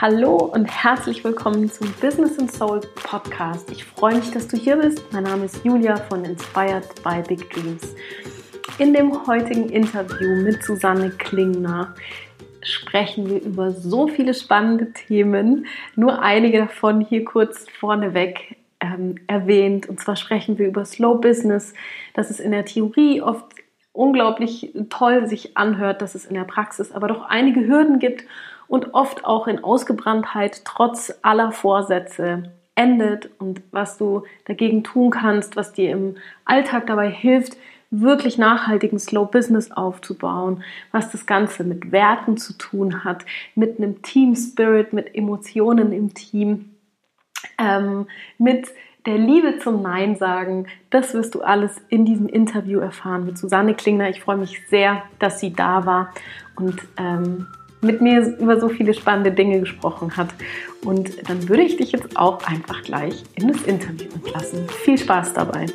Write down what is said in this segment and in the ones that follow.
Hallo und herzlich willkommen zum Business and Soul Podcast. Ich freue mich, dass du hier bist. Mein Name ist Julia von Inspired by Big Dreams. In dem heutigen Interview mit Susanne Klingner sprechen wir über so viele spannende Themen. Nur einige davon hier kurz vorneweg ähm, erwähnt. Und zwar sprechen wir über Slow Business, dass es in der Theorie oft unglaublich toll sich anhört, dass es in der Praxis aber doch einige Hürden gibt und oft auch in Ausgebranntheit trotz aller Vorsätze endet und was du dagegen tun kannst, was dir im Alltag dabei hilft, wirklich nachhaltigen Slow Business aufzubauen, was das Ganze mit Werten zu tun hat, mit einem Team Spirit, mit Emotionen im Team, ähm, mit der Liebe zum Nein sagen. Das wirst du alles in diesem Interview erfahren mit Susanne Klingner. Ich freue mich sehr, dass sie da war und ähm, mit mir über so viele spannende Dinge gesprochen hat. Und dann würde ich dich jetzt auch einfach gleich in das Interview entlassen. Viel Spaß dabei.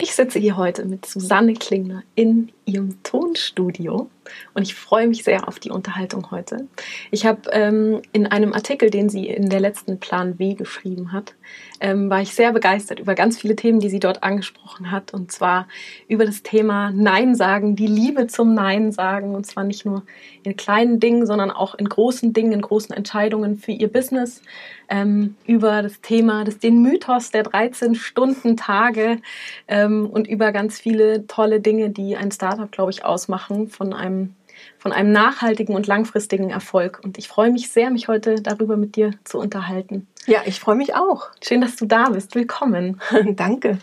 Ich sitze hier heute mit Susanne Klingner in ihrem Tonstudio und ich freue mich sehr auf die Unterhaltung heute. Ich habe ähm, in einem Artikel, den sie in der letzten Plan W geschrieben hat, ähm, war ich sehr begeistert über ganz viele Themen, die sie dort angesprochen hat. Und zwar über das Thema Nein sagen, die Liebe zum Nein sagen. Und zwar nicht nur in kleinen Dingen, sondern auch in großen Dingen, in großen Entscheidungen für ihr Business. Ähm, über das Thema, das, den Mythos der 13 Stunden Tage ähm, und über ganz viele tolle Dinge, die ein Startup, glaube ich, ausmachen von einem von einem nachhaltigen und langfristigen Erfolg. Und ich freue mich sehr, mich heute darüber mit dir zu unterhalten. Ja, ich freue mich auch. Schön, dass du da bist. Willkommen. Danke.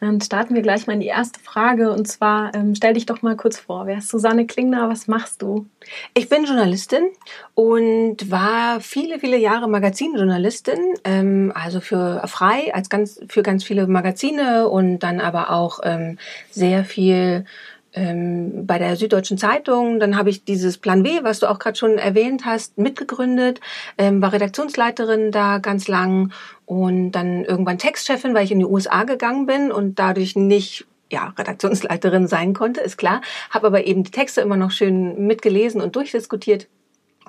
Dann starten wir gleich mal in die erste Frage. Und zwar, ähm, stell dich doch mal kurz vor. Wer ist Susanne Klingner? Was machst du? Ich bin Journalistin und war viele, viele Jahre Magazinjournalistin. Ähm, also für frei, als ganz, für ganz viele Magazine und dann aber auch ähm, sehr viel ähm, bei der Süddeutschen Zeitung. Dann habe ich dieses Plan W, was du auch gerade schon erwähnt hast, mitgegründet, ähm, war Redaktionsleiterin da ganz lang und dann irgendwann Textchefin, weil ich in die USA gegangen bin und dadurch nicht ja, Redaktionsleiterin sein konnte, ist klar. Habe aber eben die Texte immer noch schön mitgelesen und durchdiskutiert.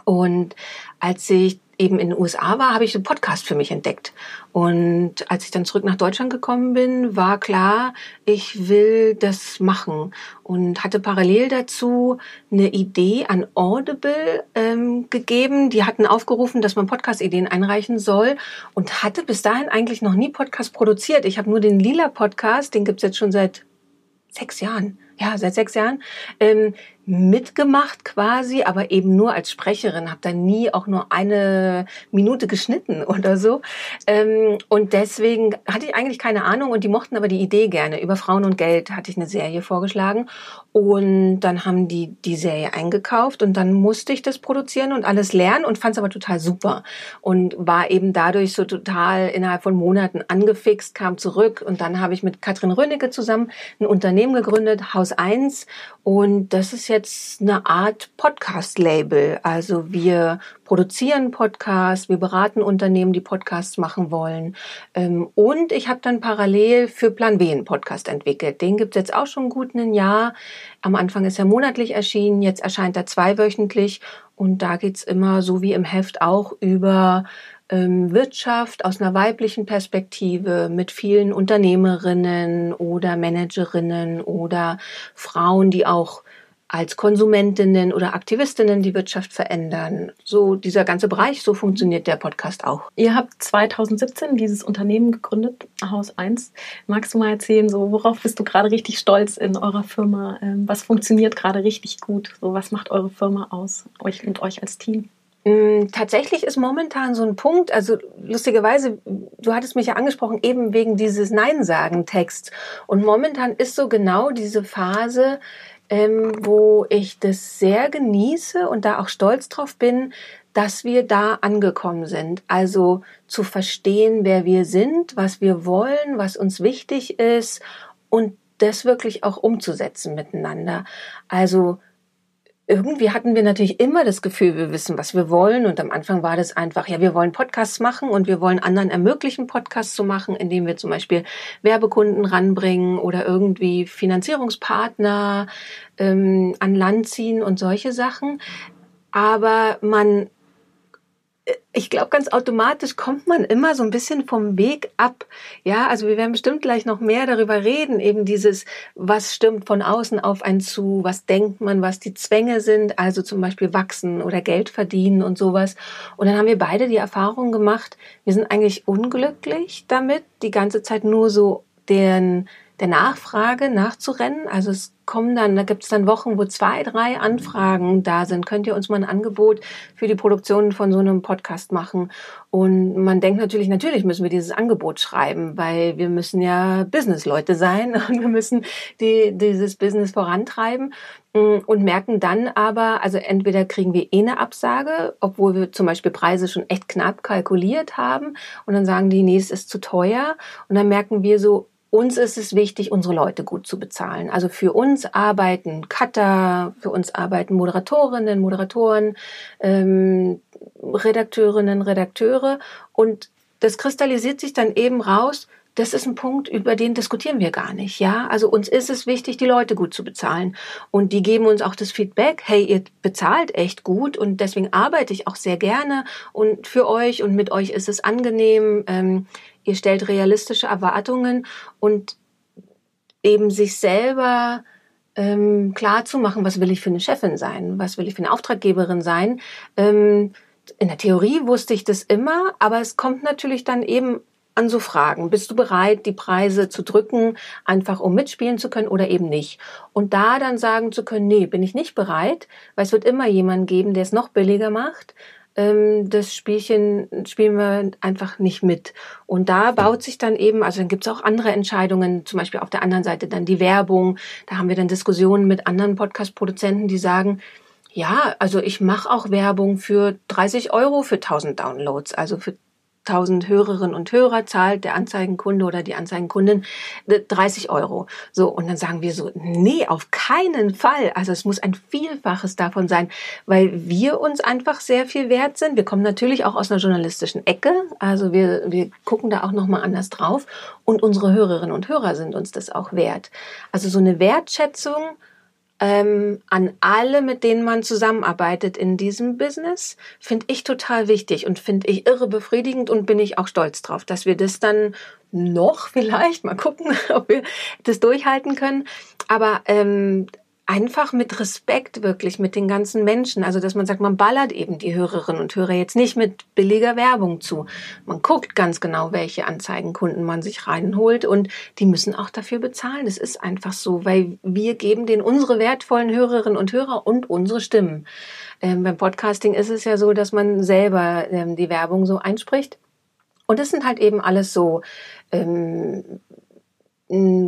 Und als ich eben in den USA war, habe ich einen Podcast für mich entdeckt. Und als ich dann zurück nach Deutschland gekommen bin, war klar, ich will das machen. Und hatte parallel dazu eine Idee an Audible ähm, gegeben. Die hatten aufgerufen, dass man Podcast-Ideen einreichen soll. Und hatte bis dahin eigentlich noch nie Podcast produziert. Ich habe nur den Lila-Podcast, den gibt's jetzt schon seit sechs Jahren. Ja, seit sechs Jahren. Ähm, mitgemacht quasi, aber eben nur als Sprecherin, habe da nie auch nur eine Minute geschnitten oder so. Ähm, und deswegen hatte ich eigentlich keine Ahnung und die mochten aber die Idee gerne. Über Frauen und Geld hatte ich eine Serie vorgeschlagen. Und dann haben die die Serie eingekauft und dann musste ich das produzieren und alles lernen und fand es aber total super. Und war eben dadurch so total innerhalb von Monaten angefixt, kam zurück. Und dann habe ich mit Katrin Rönecke zusammen ein Unternehmen gegründet, Haus 1 und das ist jetzt eine Art Podcast-Label. Also wir produzieren Podcasts, wir beraten Unternehmen, die Podcasts machen wollen. Ähm, und ich habe dann parallel für Plan W einen Podcast entwickelt. Den gibt's jetzt auch schon gut ein Jahr. Am Anfang ist er monatlich erschienen, jetzt erscheint er zweiwöchentlich. Und da geht's immer, so wie im Heft auch, über ähm, Wirtschaft aus einer weiblichen Perspektive mit vielen Unternehmerinnen oder Managerinnen oder Frauen, die auch als Konsumentinnen oder Aktivistinnen die Wirtschaft verändern. So dieser ganze Bereich, so funktioniert der Podcast auch. Ihr habt 2017 dieses Unternehmen gegründet, Haus 1. Magst du mal erzählen, so worauf bist du gerade richtig stolz in eurer Firma? Ähm, was funktioniert gerade richtig gut? So was macht eure Firma aus, euch und euch als Team? Mm, tatsächlich ist momentan so ein Punkt, also lustigerweise, du hattest mich ja angesprochen, eben wegen dieses Nein-Sagen-Text. Und momentan ist so genau diese Phase, ähm, wo ich das sehr genieße und da auch stolz drauf bin, dass wir da angekommen sind. Also zu verstehen, wer wir sind, was wir wollen, was uns wichtig ist und das wirklich auch umzusetzen miteinander. Also irgendwie hatten wir natürlich immer das Gefühl, wir wissen, was wir wollen. Und am Anfang war das einfach, ja, wir wollen Podcasts machen und wir wollen anderen ermöglichen, Podcasts zu machen, indem wir zum Beispiel Werbekunden ranbringen oder irgendwie Finanzierungspartner ähm, an Land ziehen und solche Sachen. Aber man ich glaube, ganz automatisch kommt man immer so ein bisschen vom Weg ab. Ja, also wir werden bestimmt gleich noch mehr darüber reden, eben dieses, was stimmt von außen auf einen zu, was denkt man, was die Zwänge sind, also zum Beispiel wachsen oder Geld verdienen und sowas. Und dann haben wir beide die Erfahrung gemacht, wir sind eigentlich unglücklich damit, die ganze Zeit nur so den, der Nachfrage nachzurennen. Also es kommen dann, da gibt es dann Wochen, wo zwei, drei Anfragen da sind. Könnt ihr uns mal ein Angebot für die Produktion von so einem Podcast machen? Und man denkt natürlich, natürlich müssen wir dieses Angebot schreiben, weil wir müssen ja Businessleute sein und wir müssen die, dieses Business vorantreiben mm, und merken dann aber, also entweder kriegen wir eh eine Absage, obwohl wir zum Beispiel Preise schon echt knapp kalkuliert haben und dann sagen die, nee, es ist zu teuer und dann merken wir so, uns ist es wichtig, unsere Leute gut zu bezahlen. Also für uns arbeiten Cutter, für uns arbeiten Moderatorinnen, Moderatoren, ähm, Redakteurinnen, Redakteure. Und das kristallisiert sich dann eben raus, das ist ein Punkt, über den diskutieren wir gar nicht, ja. Also uns ist es wichtig, die Leute gut zu bezahlen. Und die geben uns auch das Feedback, hey, ihr bezahlt echt gut und deswegen arbeite ich auch sehr gerne und für euch und mit euch ist es angenehm. Ähm, ihr stellt realistische Erwartungen und eben sich selber ähm, klar zu machen, was will ich für eine Chefin sein, was will ich für eine Auftraggeberin sein. Ähm, in der Theorie wusste ich das immer, aber es kommt natürlich dann eben an so Fragen. Bist du bereit, die Preise zu drücken, einfach um mitspielen zu können oder eben nicht? Und da dann sagen zu können, nee, bin ich nicht bereit, weil es wird immer jemanden geben, der es noch billiger macht ähm, das Spielchen spielen wir einfach nicht mit. Und da baut sich dann eben, also dann gibt es auch andere Entscheidungen, zum Beispiel auf der anderen Seite dann die Werbung. Da haben wir dann Diskussionen mit anderen Podcast-Produzenten, die sagen, ja, also ich mache auch Werbung für 30 Euro für 1000 Downloads, also für 1000 Hörerinnen und Hörer zahlt der Anzeigenkunde oder die Anzeigenkundin 30 äh, Euro. So, und dann sagen wir so, nee, auf keinen Fall. Also es muss ein Vielfaches davon sein, weil wir uns einfach sehr viel wert sind. Wir kommen natürlich auch aus einer journalistischen Ecke. Also wir, wir gucken da auch nochmal anders drauf. Und unsere Hörerinnen und Hörer sind uns das auch wert. Also so eine Wertschätzung ähm, an alle, mit denen man zusammenarbeitet in diesem Business, finde ich total wichtig und finde ich irre befriedigend und bin ich auch stolz drauf, dass wir das dann noch vielleicht mal gucken, ob wir das durchhalten können. Aber ähm, einfach mit Respekt wirklich mit den ganzen Menschen. Also, dass man sagt, man ballert eben die Hörerinnen und Hörer jetzt nicht mit billiger Werbung zu. Man guckt ganz genau, welche Anzeigenkunden man sich reinholt und die müssen auch dafür bezahlen. Das ist einfach so, weil wir geben denen unsere wertvollen Hörerinnen und Hörer und unsere Stimmen. Ähm, beim Podcasting ist es ja so, dass man selber ähm, die Werbung so einspricht. Und das sind halt eben alles so ähm,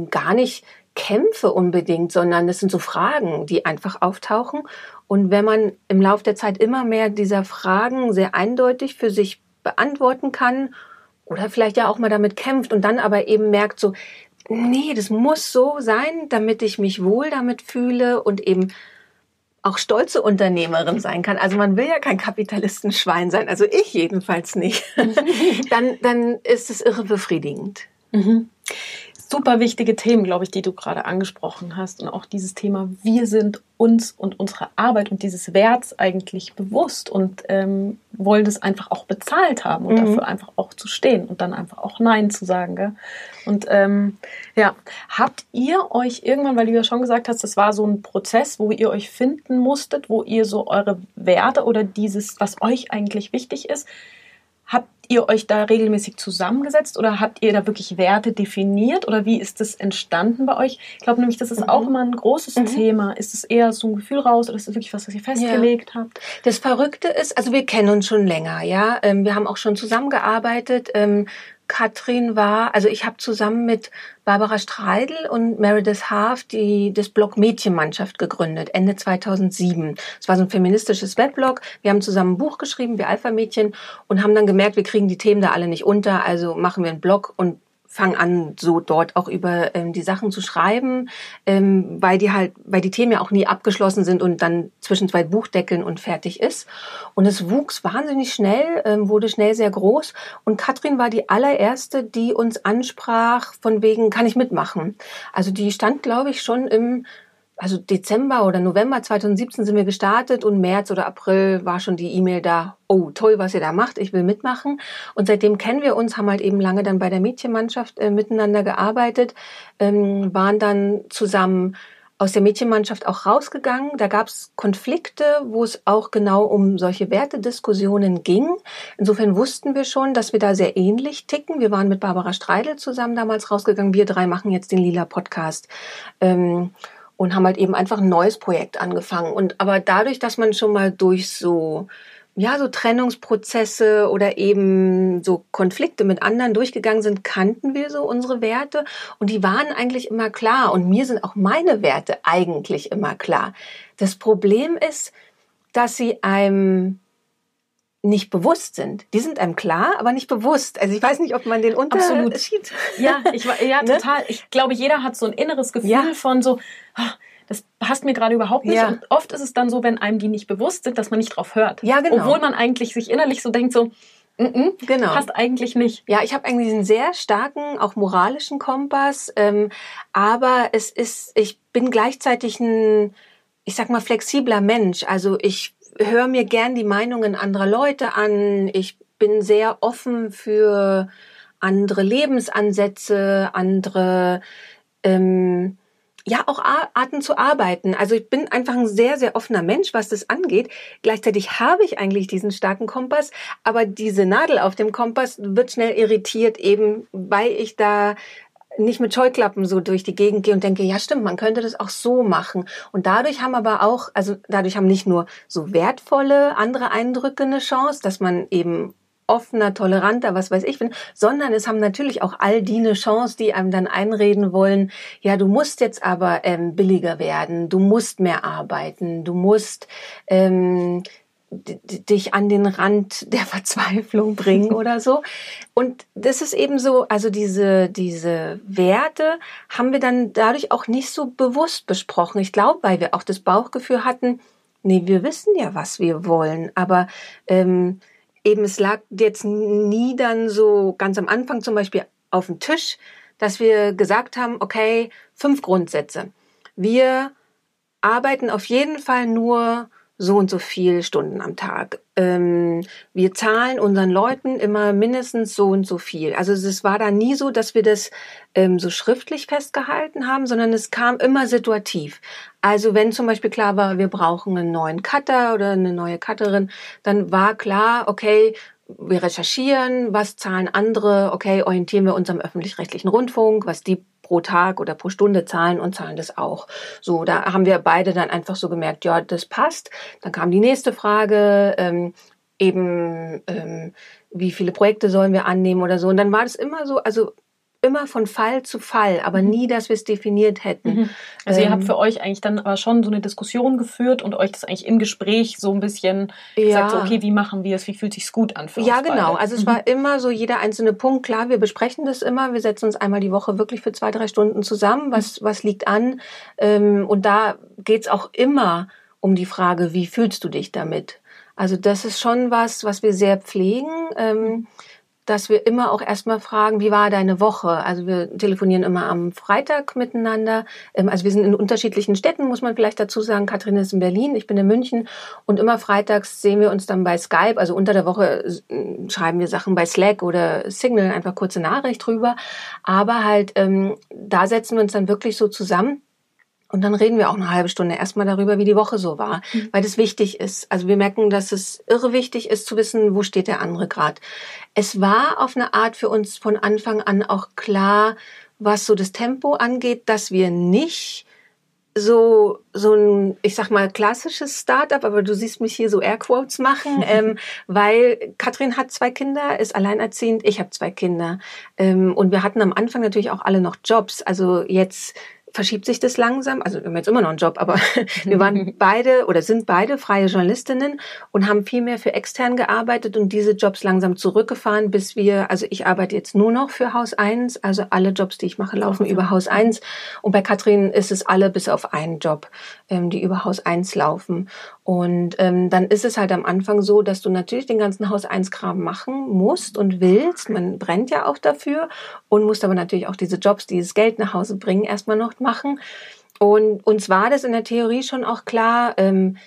gar nicht Kämpfe unbedingt, sondern es sind so Fragen, die einfach auftauchen. Und wenn man im Laufe der Zeit immer mehr dieser Fragen sehr eindeutig für sich beantworten kann oder vielleicht ja auch mal damit kämpft und dann aber eben merkt so, nee, das muss so sein, damit ich mich wohl damit fühle und eben auch stolze Unternehmerin sein kann. Also man will ja kein Kapitalistenschwein sein, also ich jedenfalls nicht. dann, dann ist es irre befriedigend. Mhm super wichtige Themen, glaube ich, die du gerade angesprochen hast. Und auch dieses Thema, wir sind uns und unserer Arbeit und dieses Werts eigentlich bewusst und ähm, wollen das einfach auch bezahlt haben und mhm. dafür einfach auch zu stehen und dann einfach auch Nein zu sagen. Gell? Und ähm, ja, habt ihr euch irgendwann, weil du ja schon gesagt hast, das war so ein Prozess, wo ihr euch finden musstet, wo ihr so eure Werte oder dieses, was euch eigentlich wichtig ist, Habt ihr euch da regelmäßig zusammengesetzt oder habt ihr da wirklich Werte definiert oder wie ist das entstanden bei euch? Ich glaube nämlich, das ist mhm. auch immer ein großes mhm. Thema. Ist es eher so ein Gefühl raus oder ist es wirklich was, was ihr festgelegt ja. habt? Das Verrückte ist, also wir kennen uns schon länger, ja. Ähm, wir haben auch schon zusammengearbeitet. Katrin war, also ich habe zusammen mit Barbara Streidel und Meredith Haaf die, das Blog Mädchenmannschaft gegründet, Ende 2007. Es war so ein feministisches Webblog. Wir haben zusammen ein Buch geschrieben, wir Alpha-Mädchen, und haben dann gemerkt, wir kriegen die Themen da alle nicht unter, also machen wir einen Blog und fange an, so dort auch über ähm, die Sachen zu schreiben, ähm, weil die halt, weil die Themen ja auch nie abgeschlossen sind und dann zwischen zwei Buchdeckeln und fertig ist. Und es wuchs wahnsinnig schnell, ähm, wurde schnell sehr groß. Und Katrin war die allererste, die uns ansprach, von wegen, kann ich mitmachen? Also die stand, glaube ich, schon im also Dezember oder November 2017 sind wir gestartet und März oder April war schon die E-Mail da, oh toll, was ihr da macht, ich will mitmachen. Und seitdem kennen wir uns, haben halt eben lange dann bei der Mädchenmannschaft äh, miteinander gearbeitet, ähm, waren dann zusammen aus der Mädchenmannschaft auch rausgegangen. Da gab es Konflikte, wo es auch genau um solche Wertediskussionen ging. Insofern wussten wir schon, dass wir da sehr ähnlich ticken. Wir waren mit Barbara Streidel zusammen damals rausgegangen. Wir drei machen jetzt den Lila Podcast. Ähm, und haben halt eben einfach ein neues Projekt angefangen. Und aber dadurch, dass man schon mal durch so ja, so Trennungsprozesse oder eben so Konflikte mit anderen durchgegangen sind, kannten wir so unsere Werte und die waren eigentlich immer klar und mir sind auch meine Werte eigentlich immer klar. Das Problem ist, dass sie einem nicht bewusst sind. Die sind einem klar, aber nicht bewusst. Also ich weiß nicht, ob man den Unterschied. Ja, ich ja ne? total. Ich glaube, jeder hat so ein inneres Gefühl ja. von so, ah, das passt mir gerade überhaupt nicht. Ja. Und oft ist es dann so, wenn einem die nicht bewusst sind, dass man nicht drauf hört. Ja, genau. Obwohl man eigentlich sich innerlich so denkt, so, Mm -mm, genau. Passt eigentlich nicht. Ja, ich habe eigentlich einen sehr starken, auch moralischen Kompass. Ähm, aber es ist, ich bin gleichzeitig ein, ich sag mal, flexibler Mensch. Also ich höre mir gern die Meinungen anderer Leute an. Ich bin sehr offen für andere Lebensansätze, andere ähm, ja auch Arten zu arbeiten. Also ich bin einfach ein sehr, sehr offener Mensch, was das angeht. Gleichzeitig habe ich eigentlich diesen starken Kompass, aber diese Nadel auf dem Kompass wird schnell irritiert, eben weil ich da nicht mit Scheuklappen so durch die Gegend gehe und denke, ja stimmt, man könnte das auch so machen. Und dadurch haben aber auch, also dadurch haben nicht nur so wertvolle andere Eindrücke eine Chance, dass man eben offener, toleranter, was weiß ich bin, sondern es haben natürlich auch all die eine Chance, die einem dann einreden wollen, ja, du musst jetzt aber ähm, billiger werden, du musst mehr arbeiten, du musst ähm, dich an den Rand der Verzweiflung bringen oder so. Und das ist eben so, also diese, diese Werte haben wir dann dadurch auch nicht so bewusst besprochen. Ich glaube, weil wir auch das Bauchgefühl hatten, nee, wir wissen ja, was wir wollen, aber ähm, eben es lag jetzt nie dann so ganz am Anfang zum Beispiel auf dem Tisch, dass wir gesagt haben, okay, fünf Grundsätze. Wir arbeiten auf jeden Fall nur so und so viel Stunden am Tag. Ähm, wir zahlen unseren Leuten immer mindestens so und so viel. Also es war da nie so, dass wir das ähm, so schriftlich festgehalten haben, sondern es kam immer situativ. Also wenn zum Beispiel klar war, wir brauchen einen neuen Cutter oder eine neue Cutterin, dann war klar, okay, wir recherchieren, was zahlen andere, okay, orientieren wir uns am öffentlich-rechtlichen Rundfunk, was die pro Tag oder pro Stunde zahlen und zahlen das auch. So, da haben wir beide dann einfach so gemerkt, ja, das passt. Dann kam die nächste Frage, ähm, eben, ähm, wie viele Projekte sollen wir annehmen oder so. Und dann war das immer so, also immer von Fall zu Fall, aber mhm. nie, dass wir es definiert hätten. Mhm. Also ähm, ihr habt ähm, für euch eigentlich dann aber schon so eine Diskussion geführt und euch das eigentlich im Gespräch so ein bisschen ja. gesagt, so, okay, wie machen wir es, wie fühlt sich's gut an für Ja, genau. Beide? Also es mhm. war immer so jeder einzelne Punkt. Klar, wir besprechen das immer. Wir setzen uns einmal die Woche wirklich für zwei, drei Stunden zusammen. Was, mhm. was liegt an? Ähm, und da geht's auch immer um die Frage, wie fühlst du dich damit? Also das ist schon was, was wir sehr pflegen. Ähm, mhm dass wir immer auch erstmal fragen, wie war deine Woche? Also wir telefonieren immer am Freitag miteinander. Ähm, also wir sind in unterschiedlichen Städten, muss man vielleicht dazu sagen. Katrin ist in Berlin, ich bin in München. Und immer freitags sehen wir uns dann bei Skype. Also unter der Woche schreiben wir Sachen bei Slack oder Signal, einfach kurze Nachricht drüber. Aber halt, ähm, da setzen wir uns dann wirklich so zusammen und dann reden wir auch eine halbe Stunde erstmal darüber, wie die Woche so war, mhm. weil das wichtig ist. Also wir merken, dass es irre wichtig ist zu wissen, wo steht der andere gerade. Es war auf eine Art für uns von Anfang an auch klar, was so das Tempo angeht, dass wir nicht so so ein ich sag mal klassisches Startup, aber du siehst mich hier so Airquotes machen, ähm, weil Katrin hat zwei Kinder, ist alleinerziehend, ich habe zwei Kinder ähm, und wir hatten am Anfang natürlich auch alle noch Jobs. Also jetzt verschiebt sich das langsam. Also wir haben jetzt immer noch einen Job, aber wir waren beide oder sind beide freie Journalistinnen und haben viel mehr für extern gearbeitet und diese Jobs langsam zurückgefahren, bis wir, also ich arbeite jetzt nur noch für Haus 1, also alle Jobs, die ich mache, laufen über Haus 1 und bei Katrin ist es alle bis auf einen Job, ähm, die über Haus 1 laufen. Und ähm, dann ist es halt am Anfang so, dass du natürlich den ganzen Haus 1 Kram machen musst und willst. Man brennt ja auch dafür und musst aber natürlich auch diese Jobs, dieses Geld nach Hause bringen, erstmal noch machen. Und uns war das in der Theorie schon auch klar, ähm,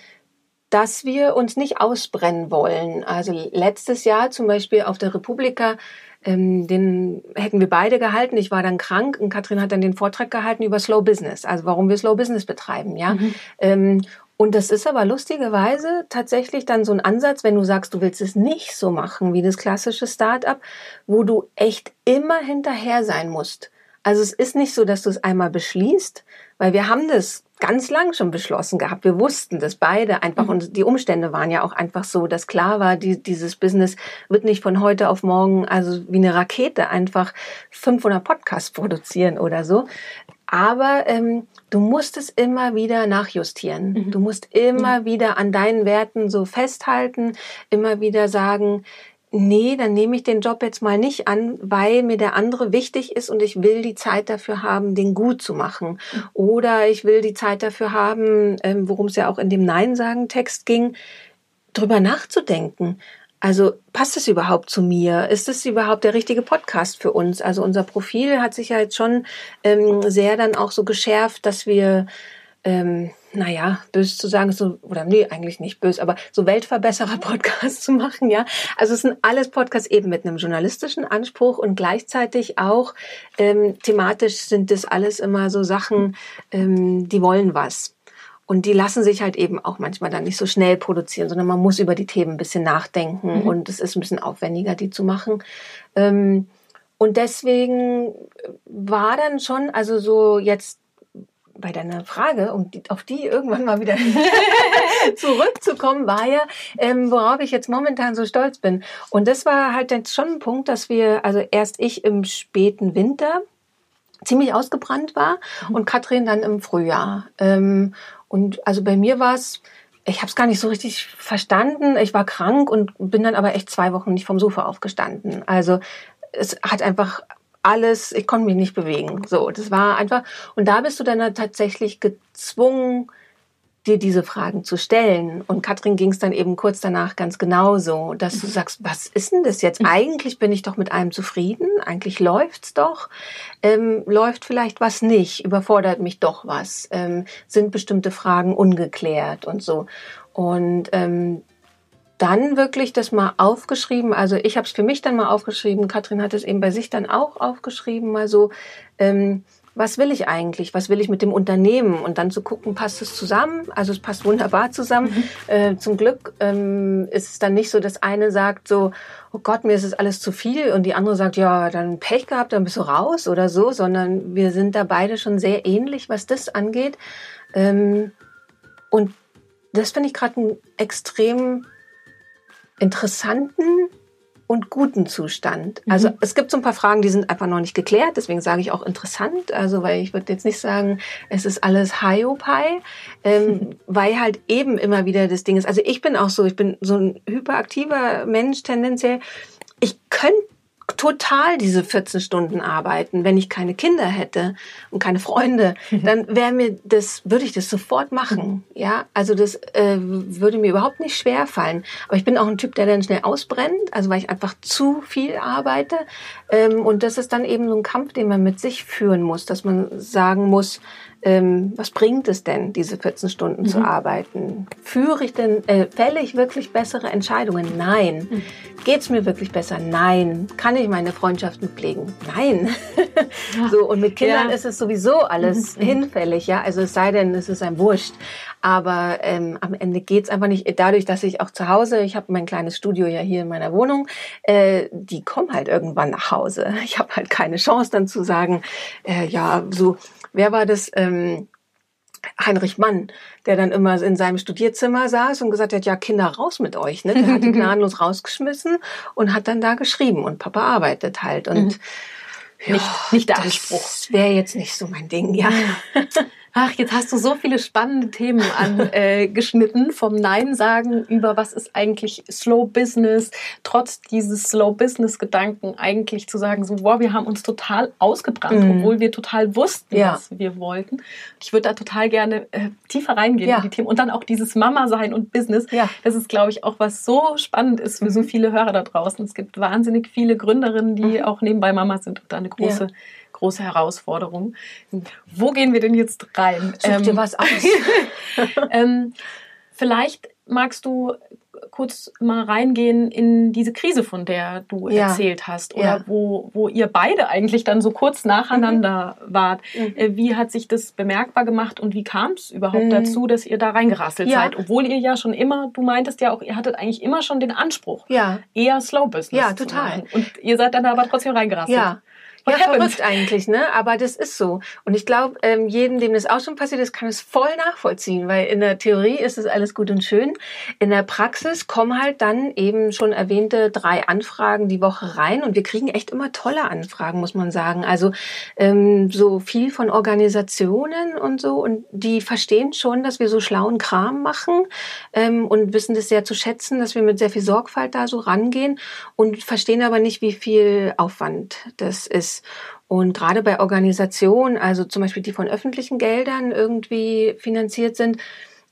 dass wir uns nicht ausbrennen wollen. Also letztes Jahr zum Beispiel auf der Republika, ähm, den hätten wir beide gehalten. Ich war dann krank und Katrin hat dann den Vortrag gehalten über Slow Business, also warum wir Slow Business betreiben, ja. Mhm. Ähm, und das ist aber lustigerweise tatsächlich dann so ein Ansatz, wenn du sagst, du willst es nicht so machen wie das klassische Startup, wo du echt immer hinterher sein musst. Also es ist nicht so, dass du es einmal beschließt, weil wir haben das ganz lang schon beschlossen gehabt. Wir wussten das beide einfach mhm. und die Umstände waren ja auch einfach so, dass klar war, die, dieses Business wird nicht von heute auf morgen, also wie eine Rakete einfach 500 Podcasts produzieren oder so. Aber ähm, du musst es immer wieder nachjustieren. Mhm. Du musst immer mhm. wieder an deinen Werten so festhalten, immer wieder sagen, nee, dann nehme ich den Job jetzt mal nicht an, weil mir der andere wichtig ist und ich will die Zeit dafür haben, den gut zu machen. Oder ich will die Zeit dafür haben, ähm, worum es ja auch in dem Nein-Sagen-Text ging, drüber nachzudenken. Also passt es überhaupt zu mir? Ist es überhaupt der richtige Podcast für uns? Also unser Profil hat sich ja jetzt schon ähm, sehr dann auch so geschärft, dass wir ähm, naja, bös zu sagen, so, oder nee, eigentlich nicht bös, aber so Weltverbesserer-Podcasts zu machen, ja. Also es sind alles Podcasts eben mit einem journalistischen Anspruch und gleichzeitig auch ähm, thematisch sind das alles immer so Sachen, ähm, die wollen was. Und die lassen sich halt eben auch manchmal dann nicht so schnell produzieren, sondern man muss über die Themen ein bisschen nachdenken mhm. und es ist ein bisschen aufwendiger, die zu machen. Ähm, und deswegen war dann schon, also so jetzt bei deiner Frage, um die, auf die irgendwann mal wieder zurückzukommen, war ja, ähm, worauf ich jetzt momentan so stolz bin. Und das war halt jetzt schon ein Punkt, dass wir, also erst ich im späten Winter ziemlich ausgebrannt war mhm. und Katrin dann im Frühjahr. Ähm, und also bei mir war es, ich habe es gar nicht so richtig verstanden. Ich war krank und bin dann aber echt zwei Wochen nicht vom Sofa aufgestanden. Also es hat einfach alles, ich konnte mich nicht bewegen. So, das war einfach, und da bist du dann tatsächlich gezwungen, dir diese Fragen zu stellen. Und Katrin ging es dann eben kurz danach ganz genauso, dass du sagst, was ist denn das jetzt? Eigentlich bin ich doch mit allem zufrieden, eigentlich läuft's doch. Ähm, läuft vielleicht was nicht, überfordert mich doch was, ähm, sind bestimmte Fragen ungeklärt und so. Und ähm, dann wirklich das mal aufgeschrieben. Also ich habe es für mich dann mal aufgeschrieben. Katrin hat es eben bei sich dann auch aufgeschrieben. Mal so, ähm, was will ich eigentlich? Was will ich mit dem Unternehmen? Und dann zu gucken, passt es zusammen? Also es passt wunderbar zusammen. Mhm. Äh, zum Glück ähm, ist es dann nicht so, dass eine sagt so, oh Gott, mir ist es alles zu viel und die andere sagt, ja, dann Pech gehabt, dann bist du raus oder so, sondern wir sind da beide schon sehr ähnlich, was das angeht. Ähm, und das finde ich gerade ein extrem interessanten und guten Zustand. Mhm. Also es gibt so ein paar Fragen, die sind einfach noch nicht geklärt, deswegen sage ich auch interessant, also weil ich würde jetzt nicht sagen, es ist alles Hiopai, ähm, mhm. weil halt eben immer wieder das Ding ist. Also ich bin auch so, ich bin so ein hyperaktiver Mensch tendenziell. Ich könnte total diese 14 Stunden arbeiten, wenn ich keine Kinder hätte und keine Freunde, dann wäre mir das, würde ich das sofort machen. Ja, also das äh, würde mir überhaupt nicht schwer fallen. Aber ich bin auch ein Typ, der dann schnell ausbrennt, also weil ich einfach zu viel arbeite. Ähm, und das ist dann eben so ein Kampf, den man mit sich führen muss, dass man sagen muss, ähm, was bringt es denn, diese 14 Stunden mhm. zu arbeiten? Führe ich denn, äh, fälle ich wirklich bessere Entscheidungen? Nein. Mhm. Geht es mir wirklich besser? Nein. Kann ich meine Freundschaften pflegen? Nein. Ja. so, und mit Kindern ja. ist es sowieso alles mhm. hinfällig, ja. Also es sei denn, es ist ein Wurscht. Aber ähm, am Ende geht's einfach nicht. Dadurch, dass ich auch zu Hause, ich habe mein kleines Studio ja hier in meiner Wohnung, äh, die kommen halt irgendwann nach Hause. Ich habe halt keine Chance dann zu sagen, äh, ja, so wer war das? Ähm, Heinrich Mann, der dann immer in seinem Studierzimmer saß und gesagt hat, ja, Kinder, raus mit euch. Ne? Der hat die gnadenlos rausgeschmissen und hat dann da geschrieben und Papa arbeitet halt. Und mhm. nicht, nicht der Anspruch. Das wäre jetzt nicht so mein Ding, ja. Ach, jetzt hast du so viele spannende Themen angeschnitten, äh, vom Nein sagen über was ist eigentlich Slow Business, trotz dieses Slow Business Gedanken eigentlich zu sagen, so, wow, wir haben uns total ausgebrannt, mm. obwohl wir total wussten, ja. was wir wollten. Ich würde da total gerne äh, tiefer reingehen ja. in die Themen und dann auch dieses Mama sein und Business. Ja. Das ist, glaube ich, auch was so spannend ist für so mhm. viele Hörer da draußen. Es gibt wahnsinnig viele Gründerinnen, die mhm. auch nebenbei Mama sind und da eine große große Herausforderung. Wo gehen wir denn jetzt rein? Such ähm, dir was aus. ähm, vielleicht magst du kurz mal reingehen in diese Krise, von der du ja. erzählt hast, oder ja. wo, wo ihr beide eigentlich dann so kurz nacheinander mhm. wart. Mhm. Wie hat sich das bemerkbar gemacht und wie kam es überhaupt mhm. dazu, dass ihr da reingerasselt ja. seid? Obwohl ihr ja schon immer, du meintest ja auch, ihr hattet eigentlich immer schon den Anspruch, eher Slow Business. Ja, total. Und ihr seid dann aber trotzdem reingerasselt. Ja. Ja, verrückt eigentlich, ne? Aber das ist so. Und ich glaube, ähm, jedem, dem das auch schon passiert ist, kann es voll nachvollziehen, weil in der Theorie ist es alles gut und schön. In der Praxis kommen halt dann eben schon erwähnte drei Anfragen die Woche rein und wir kriegen echt immer tolle Anfragen, muss man sagen. Also ähm, so viel von Organisationen und so und die verstehen schon, dass wir so schlauen Kram machen ähm, und wissen das sehr zu schätzen, dass wir mit sehr viel Sorgfalt da so rangehen und verstehen aber nicht, wie viel Aufwand das ist und gerade bei Organisationen, also zum Beispiel die von öffentlichen Geldern irgendwie finanziert sind,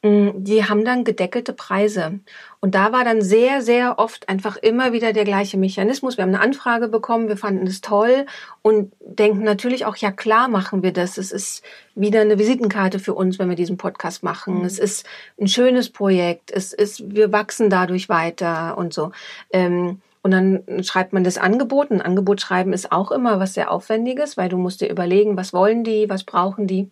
mm, die haben dann gedeckelte Preise. Und da war dann sehr, sehr oft einfach immer wieder der gleiche Mechanismus. Wir haben eine Anfrage bekommen, wir fanden es toll und denken natürlich auch, ja klar machen wir das. Es ist wieder eine Visitenkarte für uns, wenn wir diesen Podcast machen. Mhm. Es ist ein schönes Projekt. Es ist, wir wachsen dadurch weiter und so. Ähm, und dann schreibt man das Angebot. Ein Angebot schreiben ist auch immer was sehr Aufwendiges, weil du musst dir überlegen, was wollen die, was brauchen die.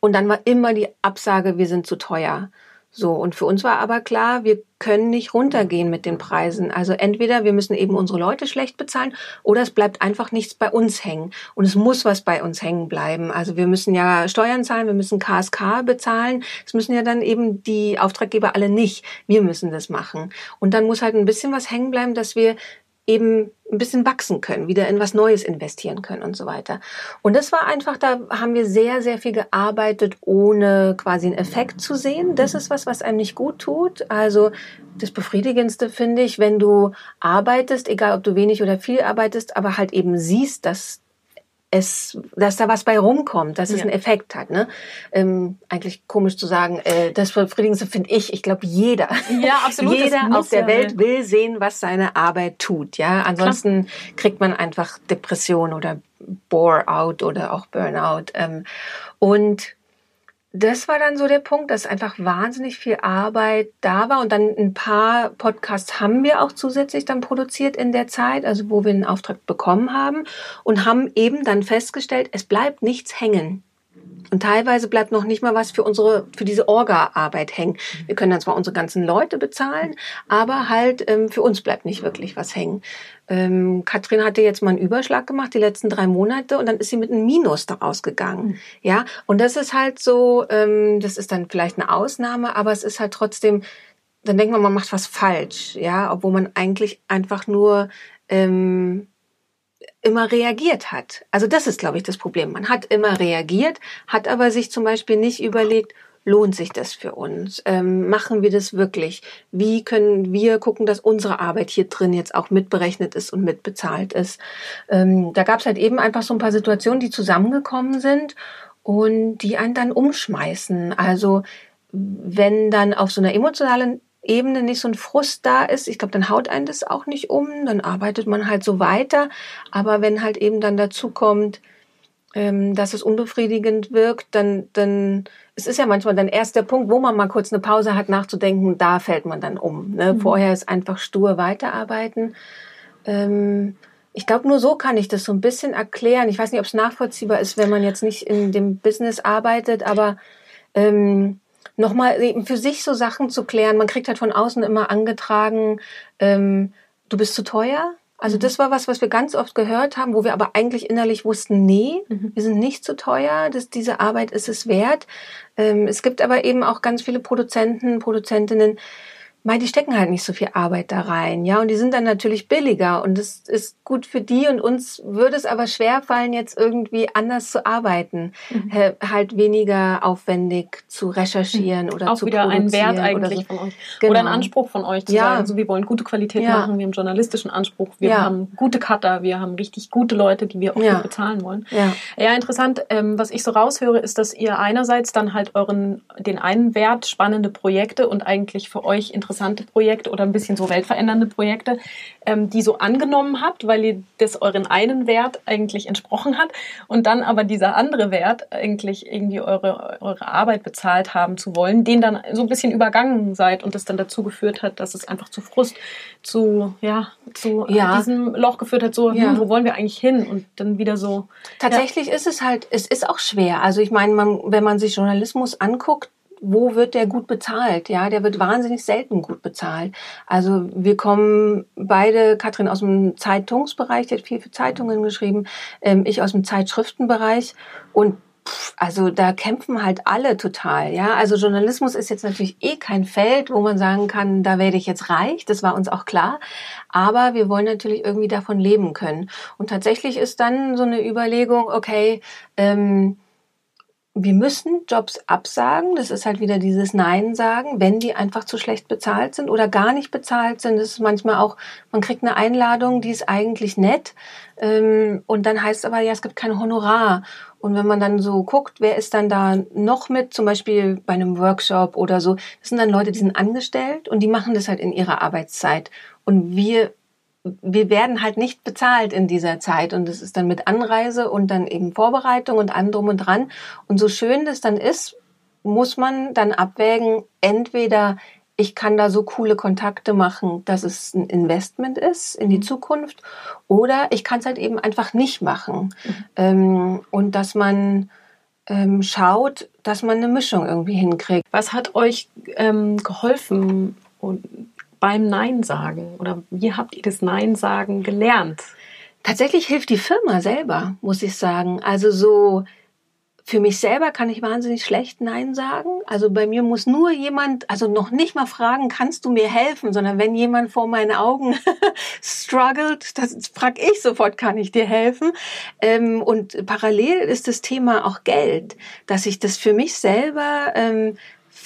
Und dann war immer die Absage, wir sind zu teuer. So, und für uns war aber klar, wir können nicht runtergehen mit den Preisen. Also entweder wir müssen eben unsere Leute schlecht bezahlen oder es bleibt einfach nichts bei uns hängen. Und es muss was bei uns hängen bleiben. Also wir müssen ja Steuern zahlen, wir müssen KSK bezahlen. Es müssen ja dann eben die Auftraggeber alle nicht. Wir müssen das machen. Und dann muss halt ein bisschen was hängen bleiben, dass wir eben ein bisschen wachsen können, wieder in was Neues investieren können und so weiter. Und das war einfach, da haben wir sehr, sehr viel gearbeitet, ohne quasi einen Effekt zu sehen. Das ist was, was einem nicht gut tut. Also das Befriedigendste finde ich, wenn du arbeitest, egal ob du wenig oder viel arbeitest, aber halt eben siehst, dass es, dass da was bei rumkommt, dass es ja. einen Effekt hat. Ne? Ähm, eigentlich komisch zu sagen, äh, das Befriedigendste finde ich, ich glaube jeder. Ja, absolut. jeder auf der ja Welt will sehen, was seine Arbeit tut. Ja, Ansonsten Klar. kriegt man einfach Depression oder Bore-out oder auch Burnout. Ähm, und das war dann so der Punkt, dass einfach wahnsinnig viel Arbeit da war und dann ein paar Podcasts haben wir auch zusätzlich dann produziert in der Zeit, also wo wir einen Auftrag bekommen haben und haben eben dann festgestellt, es bleibt nichts hängen. Und teilweise bleibt noch nicht mal was für unsere, für diese Orga-Arbeit hängen. Wir können dann zwar unsere ganzen Leute bezahlen, aber halt ähm, für uns bleibt nicht wirklich was hängen. Ähm, Katrin hatte jetzt mal einen Überschlag gemacht die letzten drei Monate und dann ist sie mit einem Minus daraus gegangen. Mhm. Ja, und das ist halt so, ähm, das ist dann vielleicht eine Ausnahme, aber es ist halt trotzdem, dann denkt man, man macht was falsch, ja, obwohl man eigentlich einfach nur ähm, immer reagiert hat. Also das ist, glaube ich, das Problem. Man hat immer reagiert, hat aber sich zum Beispiel nicht überlegt, lohnt sich das für uns? Ähm, machen wir das wirklich? Wie können wir gucken, dass unsere Arbeit hier drin jetzt auch mitberechnet ist und mitbezahlt ist? Ähm, da gab es halt eben einfach so ein paar Situationen, die zusammengekommen sind und die einen dann umschmeißen. Also wenn dann auf so einer emotionalen Ebene nicht so ein Frust da ist, ich glaube, dann haut einen das auch nicht um, dann arbeitet man halt so weiter. Aber wenn halt eben dann dazu kommt, ähm, dass es unbefriedigend wirkt, dann, dann, es ist ja manchmal dann erst der Punkt, wo man mal kurz eine Pause hat, nachzudenken, da fällt man dann um. Ne? Mhm. Vorher ist einfach stur weiterarbeiten. Ähm, ich glaube, nur so kann ich das so ein bisschen erklären. Ich weiß nicht, ob es nachvollziehbar ist, wenn man jetzt nicht in dem Business arbeitet, aber ähm, nochmal eben für sich so Sachen zu klären. Man kriegt halt von außen immer angetragen, ähm, du bist zu teuer. Also mhm. das war was, was wir ganz oft gehört haben, wo wir aber eigentlich innerlich wussten, nee, mhm. wir sind nicht zu teuer, dass diese Arbeit ist es wert. Ähm, es gibt aber eben auch ganz viele Produzenten, Produzentinnen, Mei, die stecken halt nicht so viel Arbeit da rein, ja, und die sind dann natürlich billiger und es ist gut für die und uns würde es aber schwer fallen, jetzt irgendwie anders zu arbeiten, mhm. halt weniger aufwendig zu recherchieren oder Auch zu wieder ein Wert eigentlich so. von euch genau. oder ein Anspruch von euch zu ja. sagen, also wir wollen gute Qualität ja. machen, wir haben journalistischen Anspruch, wir ja. haben gute Cutter, wir haben richtig gute Leute, die wir auch gut bezahlen wollen. Ja, ja interessant. Ähm, was ich so raushöre, ist, dass ihr einerseits dann halt euren den einen Wert spannende Projekte und eigentlich für euch interessant interessante Projekte oder ein bisschen so weltverändernde Projekte, ähm, die so angenommen habt, weil ihr das euren einen Wert eigentlich entsprochen hat und dann aber dieser andere Wert eigentlich irgendwie eure, eure Arbeit bezahlt haben zu wollen, den dann so ein bisschen übergangen seid und das dann dazu geführt hat, dass es einfach zu Frust, zu, ja, zu ja. diesem Loch geführt hat, so, hm, ja. hm, wo wollen wir eigentlich hin? Und dann wieder so. Tatsächlich ja. ist es halt, es ist auch schwer. Also ich meine, man, wenn man sich Journalismus anguckt, wo wird der gut bezahlt? Ja, der wird wahnsinnig selten gut bezahlt. Also wir kommen beide, Katrin aus dem Zeitungsbereich, die hat viel für Zeitungen geschrieben, ähm, ich aus dem Zeitschriftenbereich und also da kämpfen halt alle total, ja. Also Journalismus ist jetzt natürlich eh kein Feld, wo man sagen kann, da werde ich jetzt reich. Das war uns auch klar. Aber wir wollen natürlich irgendwie davon leben können. Und tatsächlich ist dann so eine Überlegung, okay, ähm, wir müssen Jobs absagen. Das ist halt wieder dieses Nein sagen, wenn die einfach zu schlecht bezahlt sind oder gar nicht bezahlt sind. Das ist manchmal auch, man kriegt eine Einladung, die ist eigentlich nett. Ähm, und dann heißt es aber, ja, es gibt kein Honorar. Und wenn man dann so guckt, wer ist dann da noch mit, zum Beispiel bei einem Workshop oder so, das sind dann Leute, die sind angestellt und die machen das halt in ihrer Arbeitszeit. Und wir wir werden halt nicht bezahlt in dieser Zeit und es ist dann mit Anreise und dann eben Vorbereitung und allem drum und dran. Und so schön das dann ist, muss man dann abwägen, entweder ich kann da so coole Kontakte machen, dass es ein Investment ist in die mhm. Zukunft, oder ich kann es halt eben einfach nicht machen. Mhm. Ähm, und dass man ähm, schaut, dass man eine Mischung irgendwie hinkriegt. Was hat euch ähm, geholfen und beim Nein sagen? Oder wie habt ihr das Nein sagen gelernt? Tatsächlich hilft die Firma selber, muss ich sagen. Also so für mich selber kann ich wahnsinnig schlecht Nein sagen. Also bei mir muss nur jemand, also noch nicht mal fragen, kannst du mir helfen, sondern wenn jemand vor meinen Augen struggelt, das frag ich sofort, kann ich dir helfen. Ähm, und parallel ist das Thema auch Geld, dass ich das für mich selber ähm,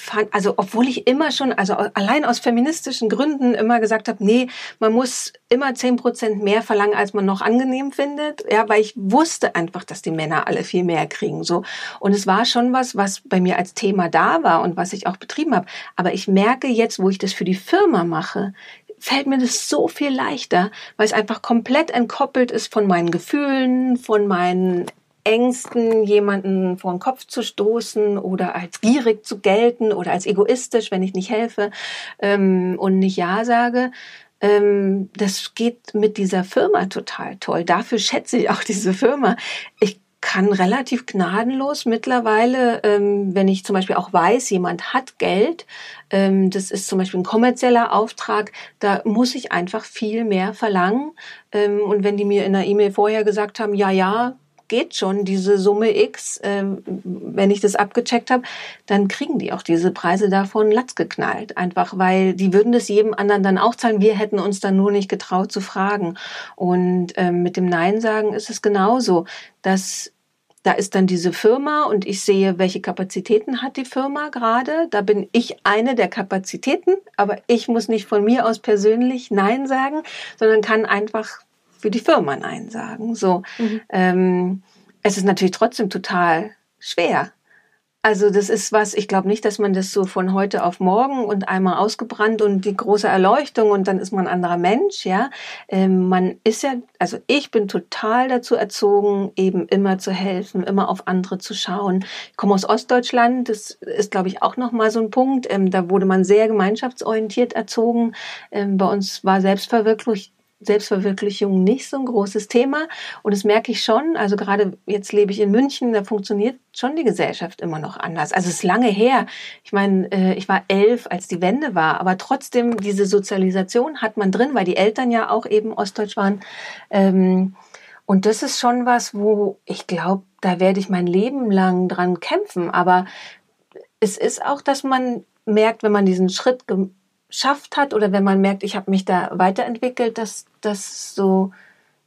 fand, also obwohl ich immer schon, also allein aus feministischen Gründen immer gesagt habe, nee, man muss immer zehn Prozent mehr verlangen, als man noch angenehm findet, ja, weil ich wusste einfach, dass die Männer alle viel mehr kriegen, so. Und es war schon was, was bei mir als Thema da war und was ich auch betrieben habe. Aber ich merke jetzt, wo ich das für die Firma mache, fällt mir das so viel leichter, weil es einfach komplett entkoppelt ist von meinen Gefühlen, von meinen Ängsten, jemanden vor den Kopf zu stoßen oder als gierig zu gelten oder als egoistisch, wenn ich nicht helfe ähm, und nicht Ja sage. Ähm, das geht mit dieser Firma total toll. Dafür schätze ich auch diese Firma. Ich kann relativ gnadenlos mittlerweile, ähm, wenn ich zum Beispiel auch weiß, jemand hat Geld, ähm, das ist zum Beispiel ein kommerzieller Auftrag, da muss ich einfach viel mehr verlangen. Ähm, und wenn die mir in der E-Mail vorher gesagt haben, ja, ja, geht schon, diese Summe X, äh, wenn ich das abgecheckt habe, dann kriegen die auch diese Preise davon Latz geknallt. Einfach weil die würden das jedem anderen dann auch zahlen. Wir hätten uns dann nur nicht getraut zu fragen. Und ähm, mit dem Nein sagen ist es genauso, dass da ist dann diese Firma und ich sehe, welche Kapazitäten hat die Firma gerade. Da bin ich eine der Kapazitäten, aber ich muss nicht von mir aus persönlich Nein sagen, sondern kann einfach für die Firma Nein sagen. So, mhm. ähm, es ist natürlich trotzdem total schwer. Also das ist was, ich glaube nicht, dass man das so von heute auf morgen und einmal ausgebrannt und die große Erleuchtung und dann ist man ein anderer Mensch, ja. Ähm, man ist ja, also ich bin total dazu erzogen, eben immer zu helfen, immer auf andere zu schauen. Ich komme aus Ostdeutschland, das ist, glaube ich, auch nochmal so ein Punkt. Ähm, da wurde man sehr gemeinschaftsorientiert erzogen. Ähm, bei uns war Selbstverwirklichung Selbstverwirklichung nicht so ein großes Thema. Und das merke ich schon. Also gerade jetzt lebe ich in München, da funktioniert schon die Gesellschaft immer noch anders. Also es ist lange her. Ich meine, äh, ich war elf, als die Wende war, aber trotzdem diese Sozialisation hat man drin, weil die Eltern ja auch eben ostdeutsch waren. Ähm, und das ist schon was, wo ich glaube, da werde ich mein Leben lang dran kämpfen. Aber es ist auch, dass man merkt, wenn man diesen Schritt geschafft hat oder wenn man merkt, ich habe mich da weiterentwickelt, dass das so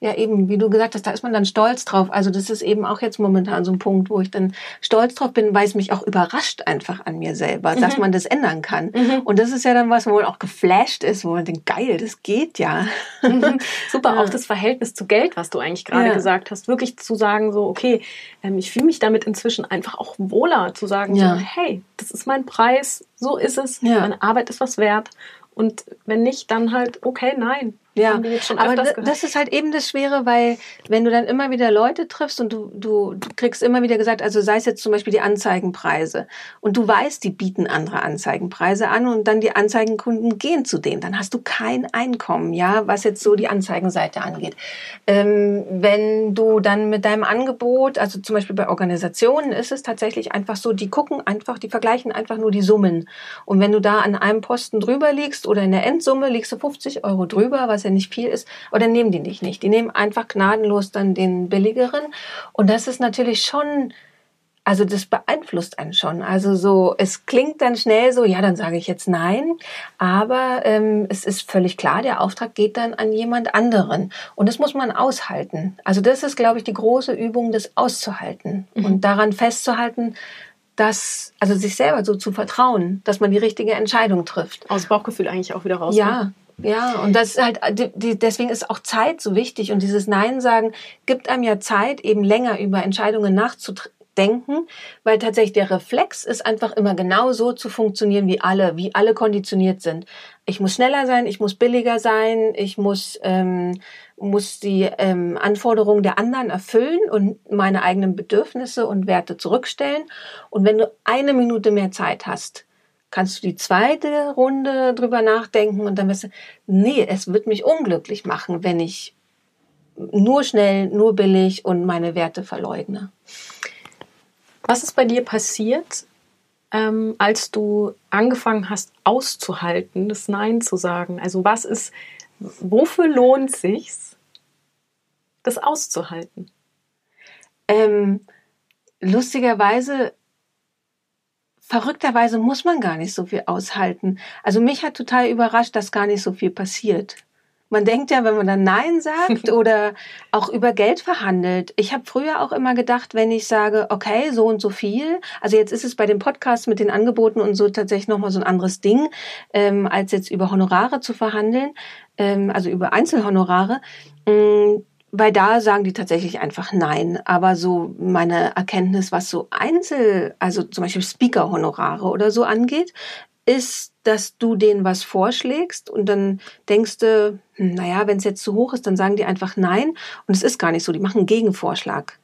ja eben, wie du gesagt hast, da ist man dann stolz drauf. Also das ist eben auch jetzt momentan so ein Punkt, wo ich dann stolz drauf bin, weil es mich auch überrascht einfach an mir selber, mhm. dass man das ändern kann. Mhm. Und das ist ja dann was, wo man auch geflasht ist, wo man denkt, geil, das geht ja. Mhm. Super, ja. auch das Verhältnis zu Geld, was du eigentlich gerade ja. gesagt hast, wirklich zu sagen so, okay, ähm, ich fühle mich damit inzwischen einfach auch wohler, zu sagen ja. so, hey, das ist mein Preis, so ist es, meine Arbeit ist was wert. Und wenn nicht, dann halt, okay, nein, ja, aber das ist halt eben das Schwere, weil wenn du dann immer wieder Leute triffst und du, du, du kriegst immer wieder gesagt, also sei es jetzt zum Beispiel die Anzeigenpreise und du weißt, die bieten andere Anzeigenpreise an und dann die Anzeigenkunden gehen zu denen, dann hast du kein Einkommen, ja, was jetzt so die Anzeigenseite angeht. Ähm, wenn du dann mit deinem Angebot, also zum Beispiel bei Organisationen ist es tatsächlich einfach so, die gucken einfach, die vergleichen einfach nur die Summen. Und wenn du da an einem Posten drüber liegst oder in der Endsumme liegst du 50 Euro drüber, was ja nicht viel ist, oder nehmen die dich nicht. Die nehmen einfach gnadenlos dann den billigeren. Und das ist natürlich schon, also das beeinflusst einen schon. Also so, es klingt dann schnell so, ja, dann sage ich jetzt nein, aber ähm, es ist völlig klar, der Auftrag geht dann an jemand anderen. Und das muss man aushalten. Also das ist, glaube ich, die große Übung, das auszuhalten mhm. und daran festzuhalten, dass, also sich selber so zu vertrauen, dass man die richtige Entscheidung trifft. Aus Bauchgefühl eigentlich auch wieder raus. Ja, ja, und das ist halt, deswegen ist auch Zeit so wichtig und dieses Nein sagen gibt einem ja Zeit, eben länger über Entscheidungen nachzudenken, weil tatsächlich der Reflex ist einfach immer genau so zu funktionieren wie alle, wie alle konditioniert sind. Ich muss schneller sein, ich muss billiger sein, ich muss, ähm, muss die ähm, Anforderungen der anderen erfüllen und meine eigenen Bedürfnisse und Werte zurückstellen. Und wenn du eine Minute mehr Zeit hast, kannst du die zweite Runde drüber nachdenken und dann wirst du, nee, es wird mich unglücklich machen, wenn ich nur schnell, nur billig und meine Werte verleugne. Was ist bei dir passiert, ähm, als du angefangen hast auszuhalten, das Nein zu sagen? Also was ist, wofür lohnt sich's, das auszuhalten? Ähm, lustigerweise verrückterweise muss man gar nicht so viel aushalten. Also mich hat total überrascht, dass gar nicht so viel passiert. Man denkt ja, wenn man dann Nein sagt oder auch über Geld verhandelt. Ich habe früher auch immer gedacht, wenn ich sage, okay, so und so viel. Also jetzt ist es bei den Podcasts mit den Angeboten und so tatsächlich nochmal so ein anderes Ding, ähm, als jetzt über Honorare zu verhandeln, ähm, also über Einzelhonorare. Ähm, weil da sagen die tatsächlich einfach nein. Aber so meine Erkenntnis, was so Einzel, also zum Beispiel Speaker-Honorare oder so angeht, ist, dass du denen was vorschlägst und dann denkst du, hm, naja, wenn es jetzt zu hoch ist, dann sagen die einfach nein. Und es ist gar nicht so, die machen einen Gegenvorschlag.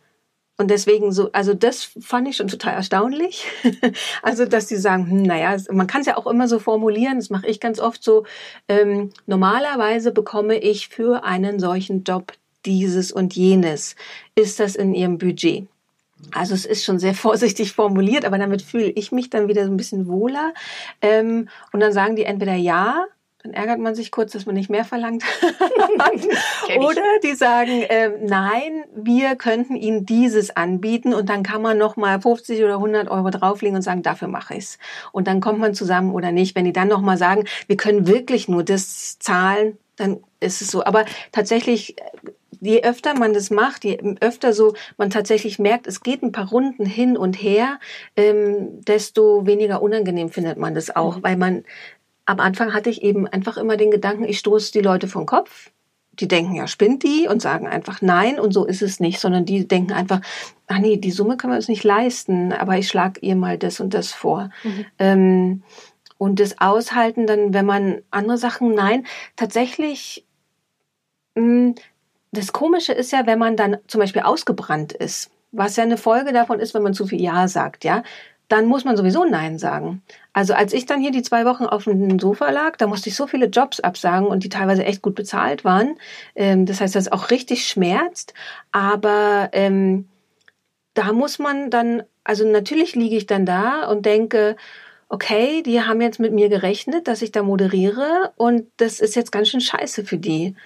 Und deswegen so, also das fand ich schon total erstaunlich. also, dass die sagen, hm, naja, man kann es ja auch immer so formulieren, das mache ich ganz oft so, ähm, normalerweise bekomme ich für einen solchen Job dieses und jenes. Ist das in Ihrem Budget? Also es ist schon sehr vorsichtig formuliert, aber damit fühle ich mich dann wieder so ein bisschen wohler. Ähm, und dann sagen die entweder ja, dann ärgert man sich kurz, dass man nicht mehr verlangt. Oder die sagen, äh, nein, wir könnten Ihnen dieses anbieten und dann kann man noch mal 50 oder 100 Euro drauflegen und sagen, dafür mache ich's. Und dann kommt man zusammen oder nicht. Wenn die dann noch mal sagen, wir können wirklich nur das zahlen, dann ist es so. Aber tatsächlich je öfter man das macht, je öfter so man tatsächlich merkt, es geht ein paar Runden hin und her, ähm, desto weniger unangenehm findet man das auch, mhm. weil man am Anfang hatte ich eben einfach immer den Gedanken, ich stoße die Leute vom Kopf. Die denken, ja, spinnt die und sagen einfach nein und so ist es nicht, sondern die denken einfach, ah nee, die Summe können wir uns nicht leisten, aber ich schlage ihr mal das und das vor. Mhm. Ähm, und das Aushalten dann, wenn man andere Sachen, nein, tatsächlich mh, hm, das Komische ist ja, wenn man dann zum Beispiel ausgebrannt ist, was ja eine Folge davon ist, wenn man zu viel Ja sagt, ja, dann muss man sowieso Nein sagen. Also als ich dann hier die zwei Wochen auf dem Sofa lag, da musste ich so viele Jobs absagen und die teilweise echt gut bezahlt waren. Ähm, das heißt, das auch richtig schmerzt. Aber ähm, da muss man dann, also natürlich liege ich dann da und denke, okay, die haben jetzt mit mir gerechnet, dass ich da moderiere und das ist jetzt ganz schön scheiße für die.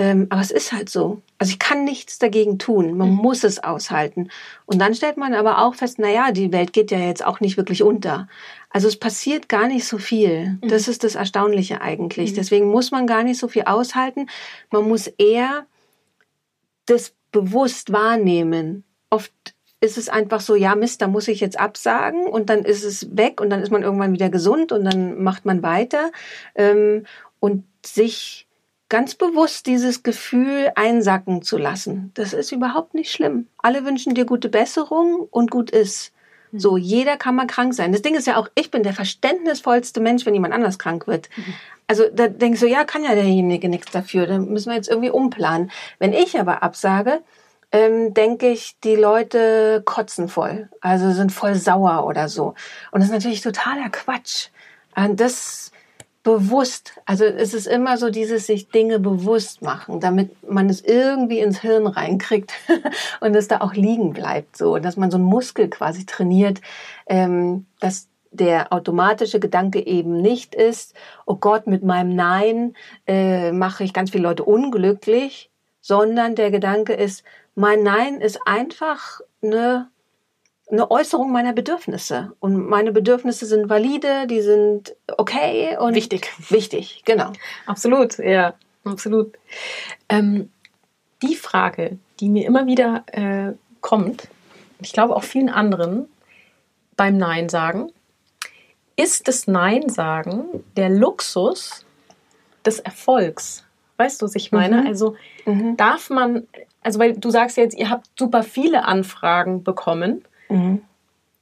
Ähm, aber es ist halt so. Also ich kann nichts dagegen tun. Man mhm. muss es aushalten. Und dann stellt man aber auch fest, na ja, die Welt geht ja jetzt auch nicht wirklich unter. Also es passiert gar nicht so viel. Mhm. Das ist das Erstaunliche eigentlich. Mhm. Deswegen muss man gar nicht so viel aushalten. Man muss eher das bewusst wahrnehmen. Oft ist es einfach so, ja Mist, da muss ich jetzt absagen und dann ist es weg und dann ist man irgendwann wieder gesund und dann macht man weiter. Ähm, und sich ganz bewusst dieses Gefühl einsacken zu lassen. Das ist überhaupt nicht schlimm. Alle wünschen dir gute Besserung und gut ist. Mhm. So, jeder kann mal krank sein. Das Ding ist ja auch, ich bin der verständnisvollste Mensch, wenn jemand anders krank wird. Mhm. Also da denkst du, ja, kann ja derjenige nichts dafür. Da müssen wir jetzt irgendwie umplanen. Wenn ich aber absage, ähm, denke ich, die Leute kotzen voll. Also sind voll sauer oder so. Und das ist natürlich totaler Quatsch. Und das bewusst, also es ist immer so dieses sich Dinge bewusst machen, damit man es irgendwie ins Hirn reinkriegt und es da auch liegen bleibt, so, dass man so einen Muskel quasi trainiert, ähm, dass der automatische Gedanke eben nicht ist, oh Gott, mit meinem Nein äh, mache ich ganz viele Leute unglücklich, sondern der Gedanke ist, mein Nein ist einfach eine eine Äußerung meiner Bedürfnisse. Und meine Bedürfnisse sind valide, die sind okay und wichtig. Wichtig, genau. Absolut, ja, absolut. Ähm, die Frage, die mir immer wieder äh, kommt, ich glaube auch vielen anderen beim Nein sagen, ist das Nein sagen der Luxus des Erfolgs? Weißt du, was ich meine? Mhm. Also mhm. darf man, also weil du sagst jetzt, ihr habt super viele Anfragen bekommen Mhm.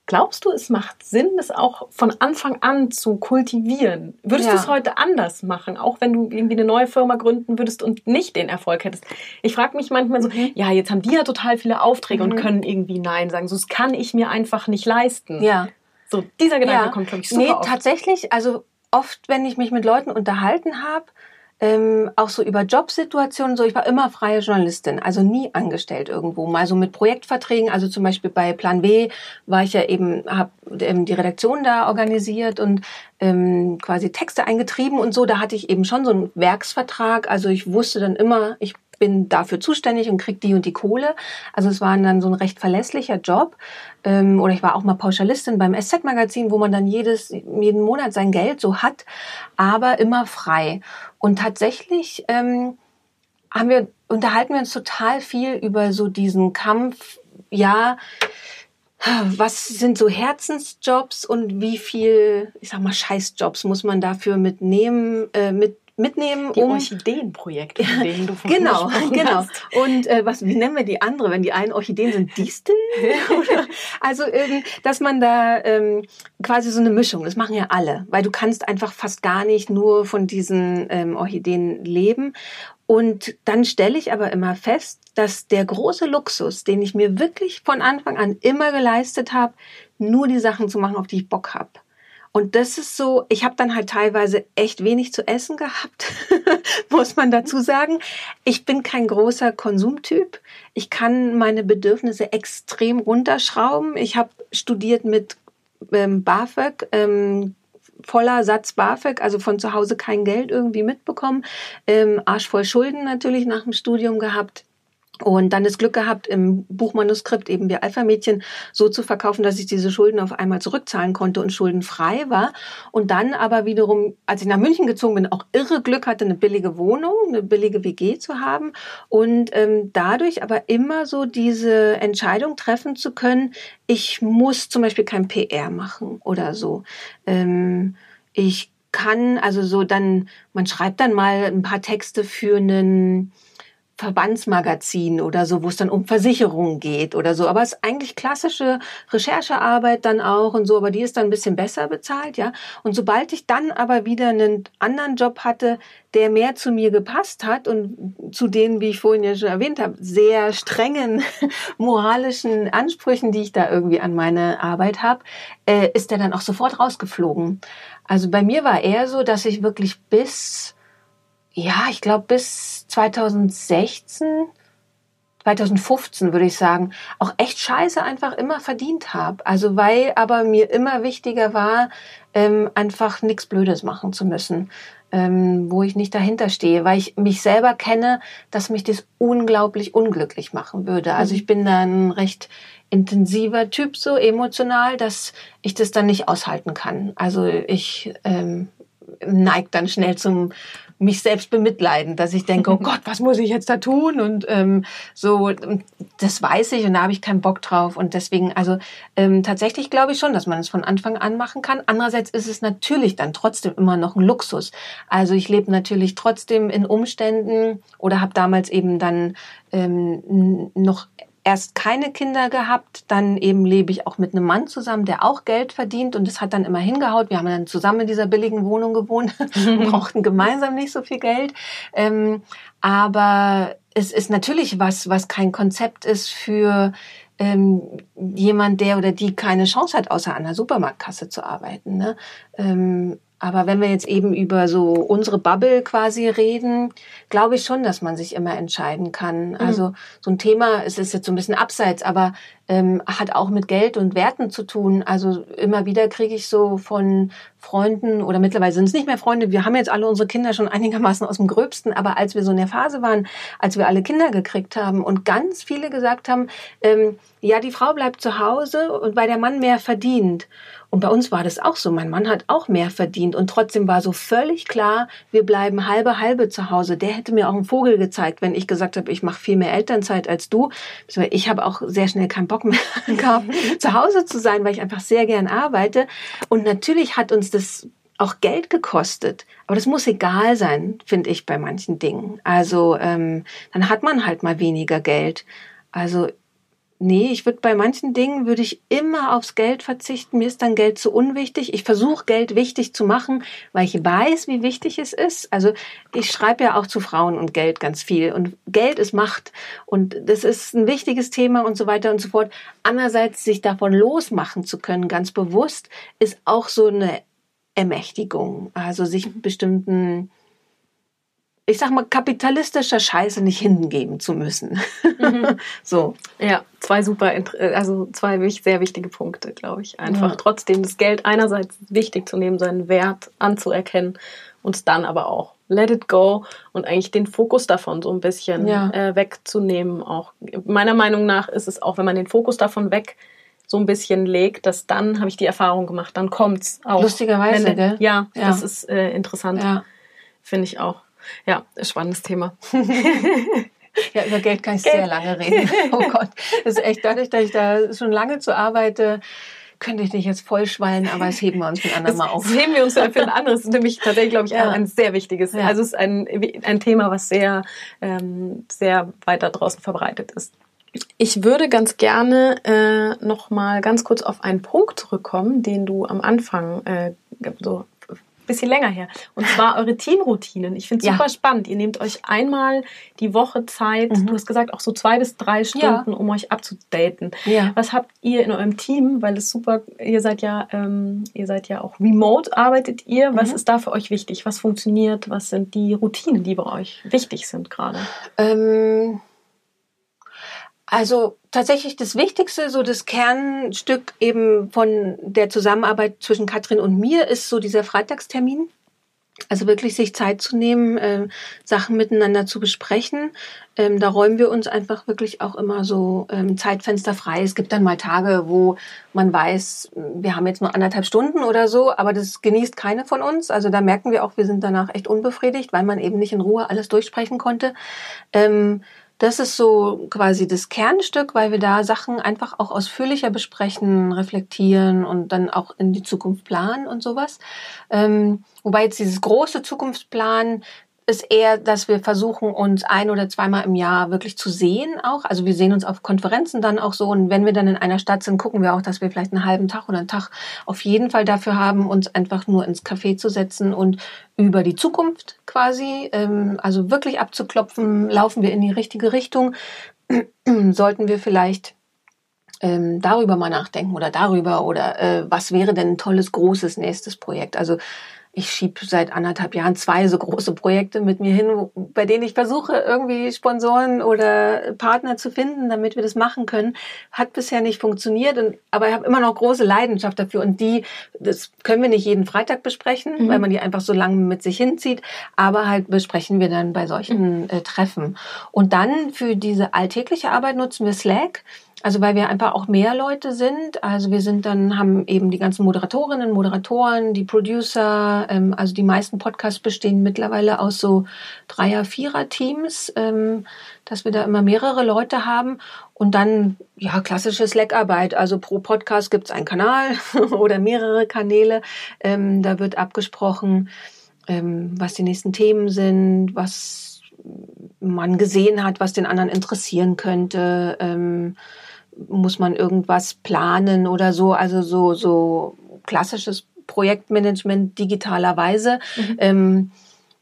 Glaubst du, es macht Sinn, das auch von Anfang an zu kultivieren? Würdest ja. du es heute anders machen, auch wenn du irgendwie eine neue Firma gründen würdest und nicht den Erfolg hättest? Ich frage mich manchmal so, mhm. ja, jetzt haben die ja total viele Aufträge mhm. und können irgendwie Nein sagen. So, das kann ich mir einfach nicht leisten. Ja. So, dieser Gedanke ja. kommt, glaube ich, super Nee, oft. tatsächlich, also oft, wenn ich mich mit Leuten unterhalten habe, ähm, auch so über Jobsituationen, so ich war immer freie Journalistin, also nie angestellt irgendwo, mal so mit Projektverträgen, also zum Beispiel bei Plan B war ich ja eben, habe ähm, die Redaktion da organisiert und ähm, quasi Texte eingetrieben und so, da hatte ich eben schon so einen Werksvertrag, also ich wusste dann immer, ich bin dafür zuständig und krieg die und die Kohle. Also es war dann so ein recht verlässlicher Job. Ähm, oder ich war auch mal Pauschalistin beim SZ-Magazin, wo man dann jedes, jeden Monat sein Geld so hat, aber immer frei. Und tatsächlich ähm, haben wir, unterhalten wir uns total viel über so diesen Kampf, ja, was sind so Herzensjobs und wie viel, ich sag mal, Scheißjobs muss man dafür mitnehmen, äh, mit mitnehmen. Die um, Orchideenprojekte, von denen du von Genau, genau. Hast. Und äh, was, wie nennen wir die andere? Wenn die einen Orchideen sind, Disteln? also, ähm, dass man da ähm, quasi so eine Mischung, das machen ja alle, weil du kannst einfach fast gar nicht nur von diesen ähm, Orchideen leben. Und dann stelle ich aber immer fest, dass der große Luxus, den ich mir wirklich von Anfang an immer geleistet habe, nur die Sachen zu machen, auf die ich Bock habe. Und das ist so, ich habe dann halt teilweise echt wenig zu essen gehabt, muss man dazu sagen. Ich bin kein großer Konsumtyp. Ich kann meine Bedürfnisse extrem runterschrauben. Ich habe studiert mit ähm, BAföG, ähm, voller Satz BAföG, also von zu Hause kein Geld irgendwie mitbekommen, ähm, arschvoll Schulden natürlich nach dem Studium gehabt. Und dann das Glück gehabt, im Buchmanuskript eben wie Alpha-Mädchen so zu verkaufen, dass ich diese Schulden auf einmal zurückzahlen konnte und schuldenfrei war. Und dann aber wiederum, als ich nach München gezogen bin, auch irre Glück hatte, eine billige Wohnung, eine billige WG zu haben. Und ähm, dadurch aber immer so diese Entscheidung treffen zu können, ich muss zum Beispiel kein PR machen oder so. Ähm, ich kann, also so dann, man schreibt dann mal ein paar Texte für einen Verbandsmagazin oder so, wo es dann um Versicherungen geht oder so. Aber es ist eigentlich klassische Recherchearbeit dann auch und so, aber die ist dann ein bisschen besser bezahlt, ja. Und sobald ich dann aber wieder einen anderen Job hatte, der mehr zu mir gepasst hat und zu den, wie ich vorhin ja schon erwähnt habe, sehr strengen moralischen Ansprüchen, die ich da irgendwie an meine Arbeit habe, äh, ist der dann auch sofort rausgeflogen. Also bei mir war eher so, dass ich wirklich bis ja, ich glaube bis 2016, 2015 würde ich sagen, auch echt scheiße einfach immer verdient habe. Also weil aber mir immer wichtiger war, ähm, einfach nichts Blödes machen zu müssen. ähm, wo ich nicht dahinter stehe, weil ich mich selber kenne, dass mich das unglaublich unglücklich machen würde. Also ich bin da ein recht intensiver Typ, so emotional, dass ich das dann nicht aushalten kann. Also ich ähm, neigt dann schnell zum mich selbst bemitleiden, dass ich denke, oh Gott, was muss ich jetzt da tun? Und ähm, so, das weiß ich und da habe ich keinen Bock drauf. Und deswegen, also ähm, tatsächlich glaube ich schon, dass man es von Anfang an machen kann. Andererseits ist es natürlich dann trotzdem immer noch ein Luxus. Also ich lebe natürlich trotzdem in Umständen oder habe damals eben dann ähm, noch erst keine Kinder gehabt, dann eben lebe ich auch mit einem Mann zusammen, der auch Geld verdient und das hat dann immer hingehaut. Wir haben dann zusammen in dieser billigen Wohnung gewohnt, brauchten gemeinsam nicht so viel Geld. Ähm, aber es ist natürlich was, was kein Konzept ist für ähm, jemand, der oder die keine Chance hat, außer an der Supermarktkasse zu arbeiten. Ne? Ähm, aber wenn wir jetzt eben über so unsere Bubble quasi reden, glaube ich schon, dass man sich immer entscheiden kann. Mhm. Also so ein Thema, es ist jetzt so ein bisschen abseits, aber ähm, hat auch mit Geld und Werten zu tun. Also immer wieder kriege ich so von Freunden oder mittlerweile sind es nicht mehr Freunde. Wir haben jetzt alle unsere Kinder schon einigermaßen aus dem Gröbsten, aber als wir so in der Phase waren, als wir alle Kinder gekriegt haben und ganz viele gesagt haben, ähm, ja, die Frau bleibt zu Hause und weil der Mann mehr verdient. Und bei uns war das auch so. Mein Mann hat auch mehr verdient und trotzdem war so völlig klar, wir bleiben halbe halbe zu Hause. Der hätte mir auch einen Vogel gezeigt, wenn ich gesagt habe, ich mache viel mehr Elternzeit als du. Ich habe auch sehr schnell keinen Bock mehr gehabt, zu Hause zu sein, weil ich einfach sehr gern arbeite. Und natürlich hat uns das auch Geld gekostet. Aber das muss egal sein, finde ich, bei manchen Dingen. Also ähm, dann hat man halt mal weniger Geld. Also Nee, ich würde bei manchen Dingen würde ich immer aufs Geld verzichten. Mir ist dann Geld zu unwichtig. Ich versuche Geld wichtig zu machen, weil ich weiß, wie wichtig es ist. Also ich schreibe ja auch zu Frauen und Geld ganz viel und Geld ist Macht und das ist ein wichtiges Thema und so weiter und so fort. Andererseits sich davon losmachen zu können, ganz bewusst, ist auch so eine Ermächtigung. Also sich bestimmten ich sag mal, kapitalistischer Scheiße nicht hingeben zu müssen. Mhm. so. Ja, zwei super, also zwei sehr wichtige Punkte, glaube ich. Einfach ja. trotzdem das Geld einerseits wichtig zu nehmen, seinen Wert anzuerkennen und dann aber auch let it go und eigentlich den Fokus davon so ein bisschen ja. äh, wegzunehmen. Auch meiner Meinung nach ist es auch, wenn man den Fokus davon weg so ein bisschen legt, dass dann habe ich die Erfahrung gemacht, dann kommt's auch. Lustigerweise, wenn, gell? Ja, ja, das ist äh, interessant. Finde ich auch. Ja, spannendes Thema. ja, über Geld kann ich Geld. sehr lange reden. Oh Gott, das ist echt dadurch, dass ich da schon lange zu arbeite, könnte ich dich jetzt vollschwallen, aber das heben wir uns für ein anderes Mal auf. Das heben wir uns für ein anderes. Das ist nämlich tatsächlich, glaube ich, ja. ein sehr wichtiges. Ja. Also es ist ein, ein Thema, was sehr, ähm, sehr weit da draußen verbreitet ist. Ich würde ganz gerne äh, noch mal ganz kurz auf einen Punkt zurückkommen, den du am Anfang äh, so bisschen länger her. Und zwar eure Teamroutinen. Ich finde es ja. super spannend. Ihr nehmt euch einmal die Woche Zeit, mhm. du hast gesagt, auch so zwei bis drei Stunden, ja. um euch abzudaten. Ja. Was habt ihr in eurem Team? Weil es super, ihr seid ja, ähm, ihr seid ja auch remote, arbeitet ihr. Was mhm. ist da für euch wichtig? Was funktioniert? Was sind die Routinen, die bei euch wichtig sind gerade? Ähm also tatsächlich das Wichtigste, so das Kernstück eben von der Zusammenarbeit zwischen Katrin und mir ist so dieser Freitagstermin. Also wirklich sich Zeit zu nehmen, äh, Sachen miteinander zu besprechen. Ähm, da räumen wir uns einfach wirklich auch immer so ähm, Zeitfenster frei. Es gibt dann mal Tage, wo man weiß, wir haben jetzt nur anderthalb Stunden oder so, aber das genießt keine von uns. Also da merken wir auch, wir sind danach echt unbefriedigt, weil man eben nicht in Ruhe alles durchsprechen konnte. Ähm, das ist so quasi das Kernstück, weil wir da Sachen einfach auch ausführlicher besprechen, reflektieren und dann auch in die Zukunft planen und sowas. Ähm, wobei jetzt dieses große Zukunftsplan ist eher, dass wir versuchen, uns ein oder zweimal im Jahr wirklich zu sehen auch. Also wir sehen uns auf Konferenzen dann auch so. Und wenn wir dann in einer Stadt sind, gucken wir auch, dass wir vielleicht einen halben Tag oder einen Tag auf jeden Fall dafür haben, uns einfach nur ins Café zu setzen und über die Zukunft quasi, ähm, also wirklich abzuklopfen, laufen wir in die richtige Richtung, sollten wir vielleicht ähm, darüber mal nachdenken oder darüber oder äh, was wäre denn ein tolles, großes nächstes Projekt. Also ich schiebe seit anderthalb Jahren zwei so große Projekte mit mir hin, bei denen ich versuche, irgendwie Sponsoren oder Partner zu finden, damit wir das machen können. Hat bisher nicht funktioniert, und, aber ich habe immer noch große Leidenschaft dafür. Und die, das können wir nicht jeden Freitag besprechen, mhm. weil man die einfach so lange mit sich hinzieht. Aber halt besprechen wir dann bei solchen mhm. äh, Treffen. Und dann für diese alltägliche Arbeit nutzen wir Slack. Also weil wir einfach auch mehr Leute sind. Also wir sind dann, haben eben die ganzen Moderatorinnen, Moderatoren, die Producer. Ähm, also die meisten Podcasts bestehen mittlerweile aus so Dreier-, Vierer-Teams, ähm, dass wir da immer mehrere Leute haben. Und dann, ja, klassische Slack-Arbeit. Also pro Podcast gibt es einen Kanal oder mehrere Kanäle. Ähm, da wird abgesprochen, ähm, was die nächsten Themen sind, was man gesehen hat, was den anderen interessieren könnte. Ähm, muss man irgendwas planen oder so, also so, so klassisches Projektmanagement digitalerweise. Mhm. Ähm,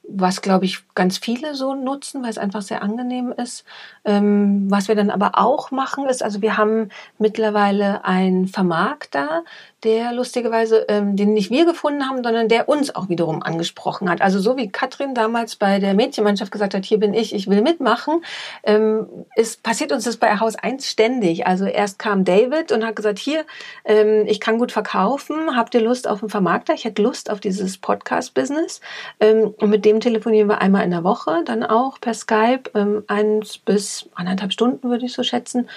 was, glaube ich, ganz viele so nutzen, weil es einfach sehr angenehm ist. Ähm, was wir dann aber auch machen, ist, also wir haben mittlerweile einen Vermarkter, der lustigerweise, ähm, den nicht wir gefunden haben, sondern der uns auch wiederum angesprochen hat. Also so wie Katrin damals bei der Mädchenmannschaft gesagt hat, hier bin ich, ich will mitmachen, ähm, ist, passiert uns das bei Haus 1 ständig. Also erst kam David und hat gesagt, hier, ähm, ich kann gut verkaufen, habt ihr Lust auf einen Vermarkter? Ich hätte Lust auf dieses Podcast-Business. Ähm, und mit dem telefonieren wir einmal in der Woche, dann auch per Skype, ähm, eins bis anderthalb Stunden würde ich so schätzen,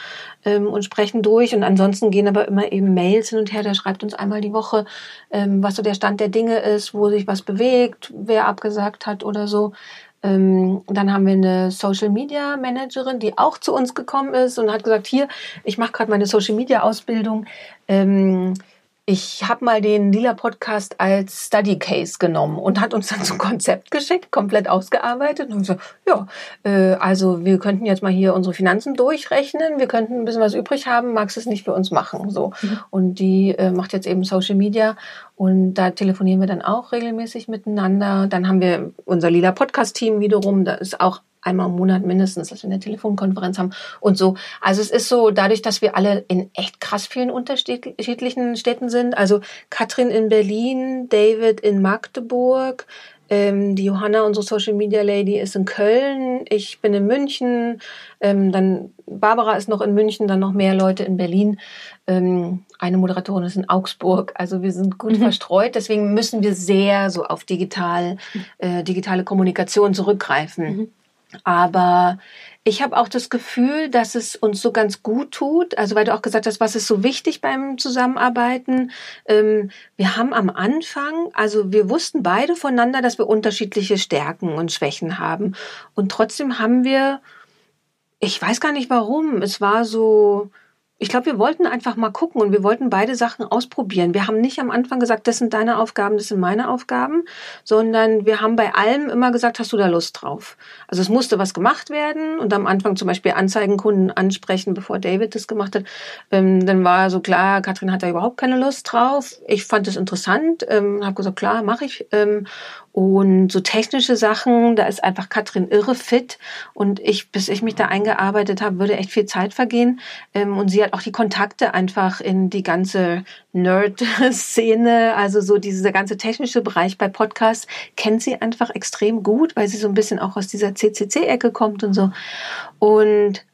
ähm, und sprechen durch. Und ansonsten gehen aber immer eben Mails hin und her. Der schreibt uns einmal die Woche, ähm, was so der Stand der Dinge ist, wo sich was bewegt, wer abgesagt hat oder so. Ähm, dann haben wir eine Social Media Managerin, die auch zu uns gekommen ist und hat gesagt, hier, ich mache gerade meine Social Media Ausbildung. Ähm, ich habe mal den Lila Podcast als Study Case genommen und hat uns dann so ein Konzept geschickt, komplett ausgearbeitet. Und so, ja, äh, also wir könnten jetzt mal hier unsere Finanzen durchrechnen, wir könnten ein bisschen was übrig haben, magst du es nicht für uns machen? So. Mhm. Und die äh, macht jetzt eben Social Media und da telefonieren wir dann auch regelmäßig miteinander. Dann haben wir unser Lila Podcast-Team wiederum, da ist auch einmal im Monat mindestens, dass wir eine Telefonkonferenz haben und so. Also es ist so, dadurch, dass wir alle in echt krass vielen unterschiedlichen Städten sind. Also Katrin in Berlin, David in Magdeburg, ähm, die Johanna, unsere Social Media Lady, ist in Köln, ich bin in München, ähm, dann Barbara ist noch in München, dann noch mehr Leute in Berlin. Ähm, eine Moderatorin ist in Augsburg. Also wir sind gut mhm. verstreut, deswegen müssen wir sehr so auf digital, äh, digitale Kommunikation zurückgreifen. Mhm. Aber ich habe auch das Gefühl, dass es uns so ganz gut tut. Also weil du auch gesagt hast, was ist so wichtig beim Zusammenarbeiten? Ähm, wir haben am Anfang, also wir wussten beide voneinander, dass wir unterschiedliche Stärken und Schwächen haben. Und trotzdem haben wir, ich weiß gar nicht warum, es war so, ich glaube, wir wollten einfach mal gucken und wir wollten beide Sachen ausprobieren. Wir haben nicht am Anfang gesagt, das sind deine Aufgaben, das sind meine Aufgaben, sondern wir haben bei allem immer gesagt, hast du da Lust drauf? Also es musste was gemacht werden und am Anfang zum Beispiel Anzeigenkunden ansprechen, bevor David das gemacht hat. Ähm, dann war so klar, Katrin hat da überhaupt keine Lust drauf. Ich fand es interessant, ähm, habe gesagt, klar, mache ich. Ähm, und so technische Sachen, da ist einfach Katrin irre fit. Und ich, bis ich mich da eingearbeitet habe, würde echt viel Zeit vergehen. Ähm, und sie hat auch die Kontakte einfach in die ganze Nerd-Szene, also so dieser ganze technische Bereich bei Podcasts, kennt sie einfach extrem gut, weil sie so ein bisschen auch aus dieser CCC-Ecke kommt und so. Und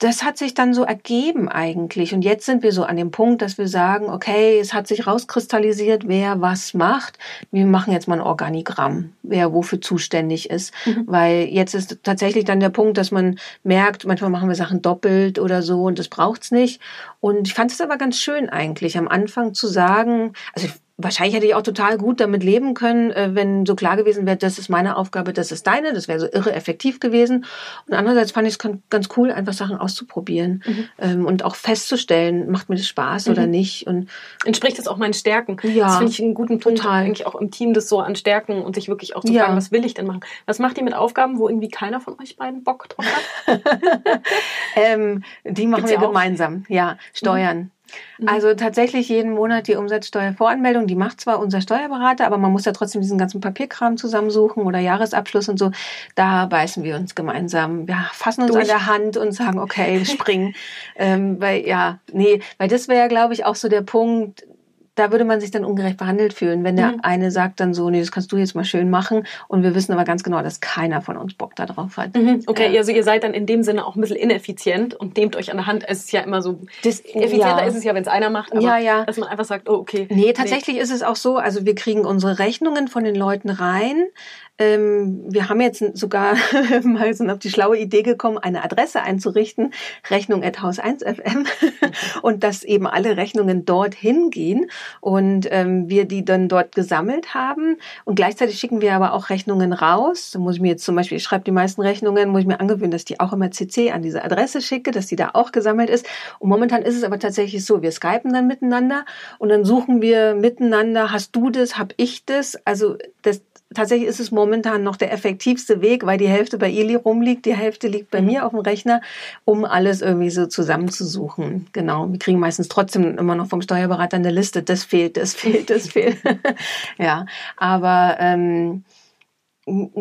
das hat sich dann so ergeben eigentlich. Und jetzt sind wir so an dem Punkt, dass wir sagen, okay, es hat sich rauskristallisiert, wer was macht. Wir machen jetzt mal ein Organigramm, wer wofür zuständig ist. Mhm. Weil jetzt ist tatsächlich dann der Punkt, dass man merkt, manchmal machen wir Sachen doppelt oder so und das braucht's nicht. Und ich fand es aber ganz schön eigentlich, am Anfang zu sagen, also wahrscheinlich hätte ich auch total gut damit leben können, äh, wenn so klar gewesen wäre, das ist meine Aufgabe, das ist deine, das wäre so irre effektiv gewesen. Und andererseits fand ich es ganz cool, einfach Sachen auszuprobieren mhm. Ähm, und auch festzustellen, macht mir das Spaß mhm. oder nicht. Und entspricht das auch meinen Stärken? Ja, das finde ich einen guten Punkt, total. eigentlich auch im Team das so an Stärken und sich wirklich auch zu ja. fragen, was will ich denn machen? Was macht ihr mit Aufgaben, wo irgendwie keiner von euch beiden Bock drauf hat? ähm, die machen Gibt's wir gemeinsam. Ja, Steuern. Mhm. Mhm. Also tatsächlich jeden Monat die Umsatzsteuervoranmeldung, die macht zwar unser Steuerberater, aber man muss ja trotzdem diesen ganzen Papierkram zusammensuchen oder Jahresabschluss und so. Da beißen wir uns gemeinsam. Wir fassen uns Durch. an der Hand und sagen, okay, springen. ähm, weil ja, nee, weil das wäre, glaube ich, auch so der Punkt, da würde man sich dann ungerecht behandelt fühlen, wenn der mhm. eine sagt dann so, nee, das kannst du jetzt mal schön machen und wir wissen aber ganz genau, dass keiner von uns Bock darauf hat. Mhm. Okay, ja. also ihr seid dann in dem Sinne auch ein bisschen ineffizient und nehmt euch an der Hand. Es ist ja immer so, das, effizienter ja. ist es ja, wenn es einer macht, aber ja, ja. dass man einfach sagt, oh, okay. Nee, tatsächlich nee. ist es auch so, also wir kriegen unsere Rechnungen von den Leuten rein, ähm, wir haben jetzt sogar mal so auf die schlaue Idee gekommen, eine Adresse einzurichten, Rechnung at Haus 1 FM, und dass eben alle Rechnungen dorthin gehen und ähm, wir die dann dort gesammelt haben. Und gleichzeitig schicken wir aber auch Rechnungen raus. Da muss ich mir jetzt zum Beispiel, ich schreibe die meisten Rechnungen, muss ich mir angewöhnen, dass die auch immer CC an diese Adresse schicke, dass die da auch gesammelt ist. Und momentan ist es aber tatsächlich so, wir skypen dann miteinander und dann suchen wir miteinander, hast du das, hab ich das? Also das, tatsächlich ist es momentan noch der effektivste Weg, weil die Hälfte bei ihr rumliegt, die Hälfte liegt bei mhm. mir auf dem Rechner, um alles irgendwie so zusammenzusuchen. Genau. Wir kriegen meistens trotzdem immer noch vom Steuerberater eine Liste. Das fehlt, das fehlt, das fehlt. ja, aber ähm,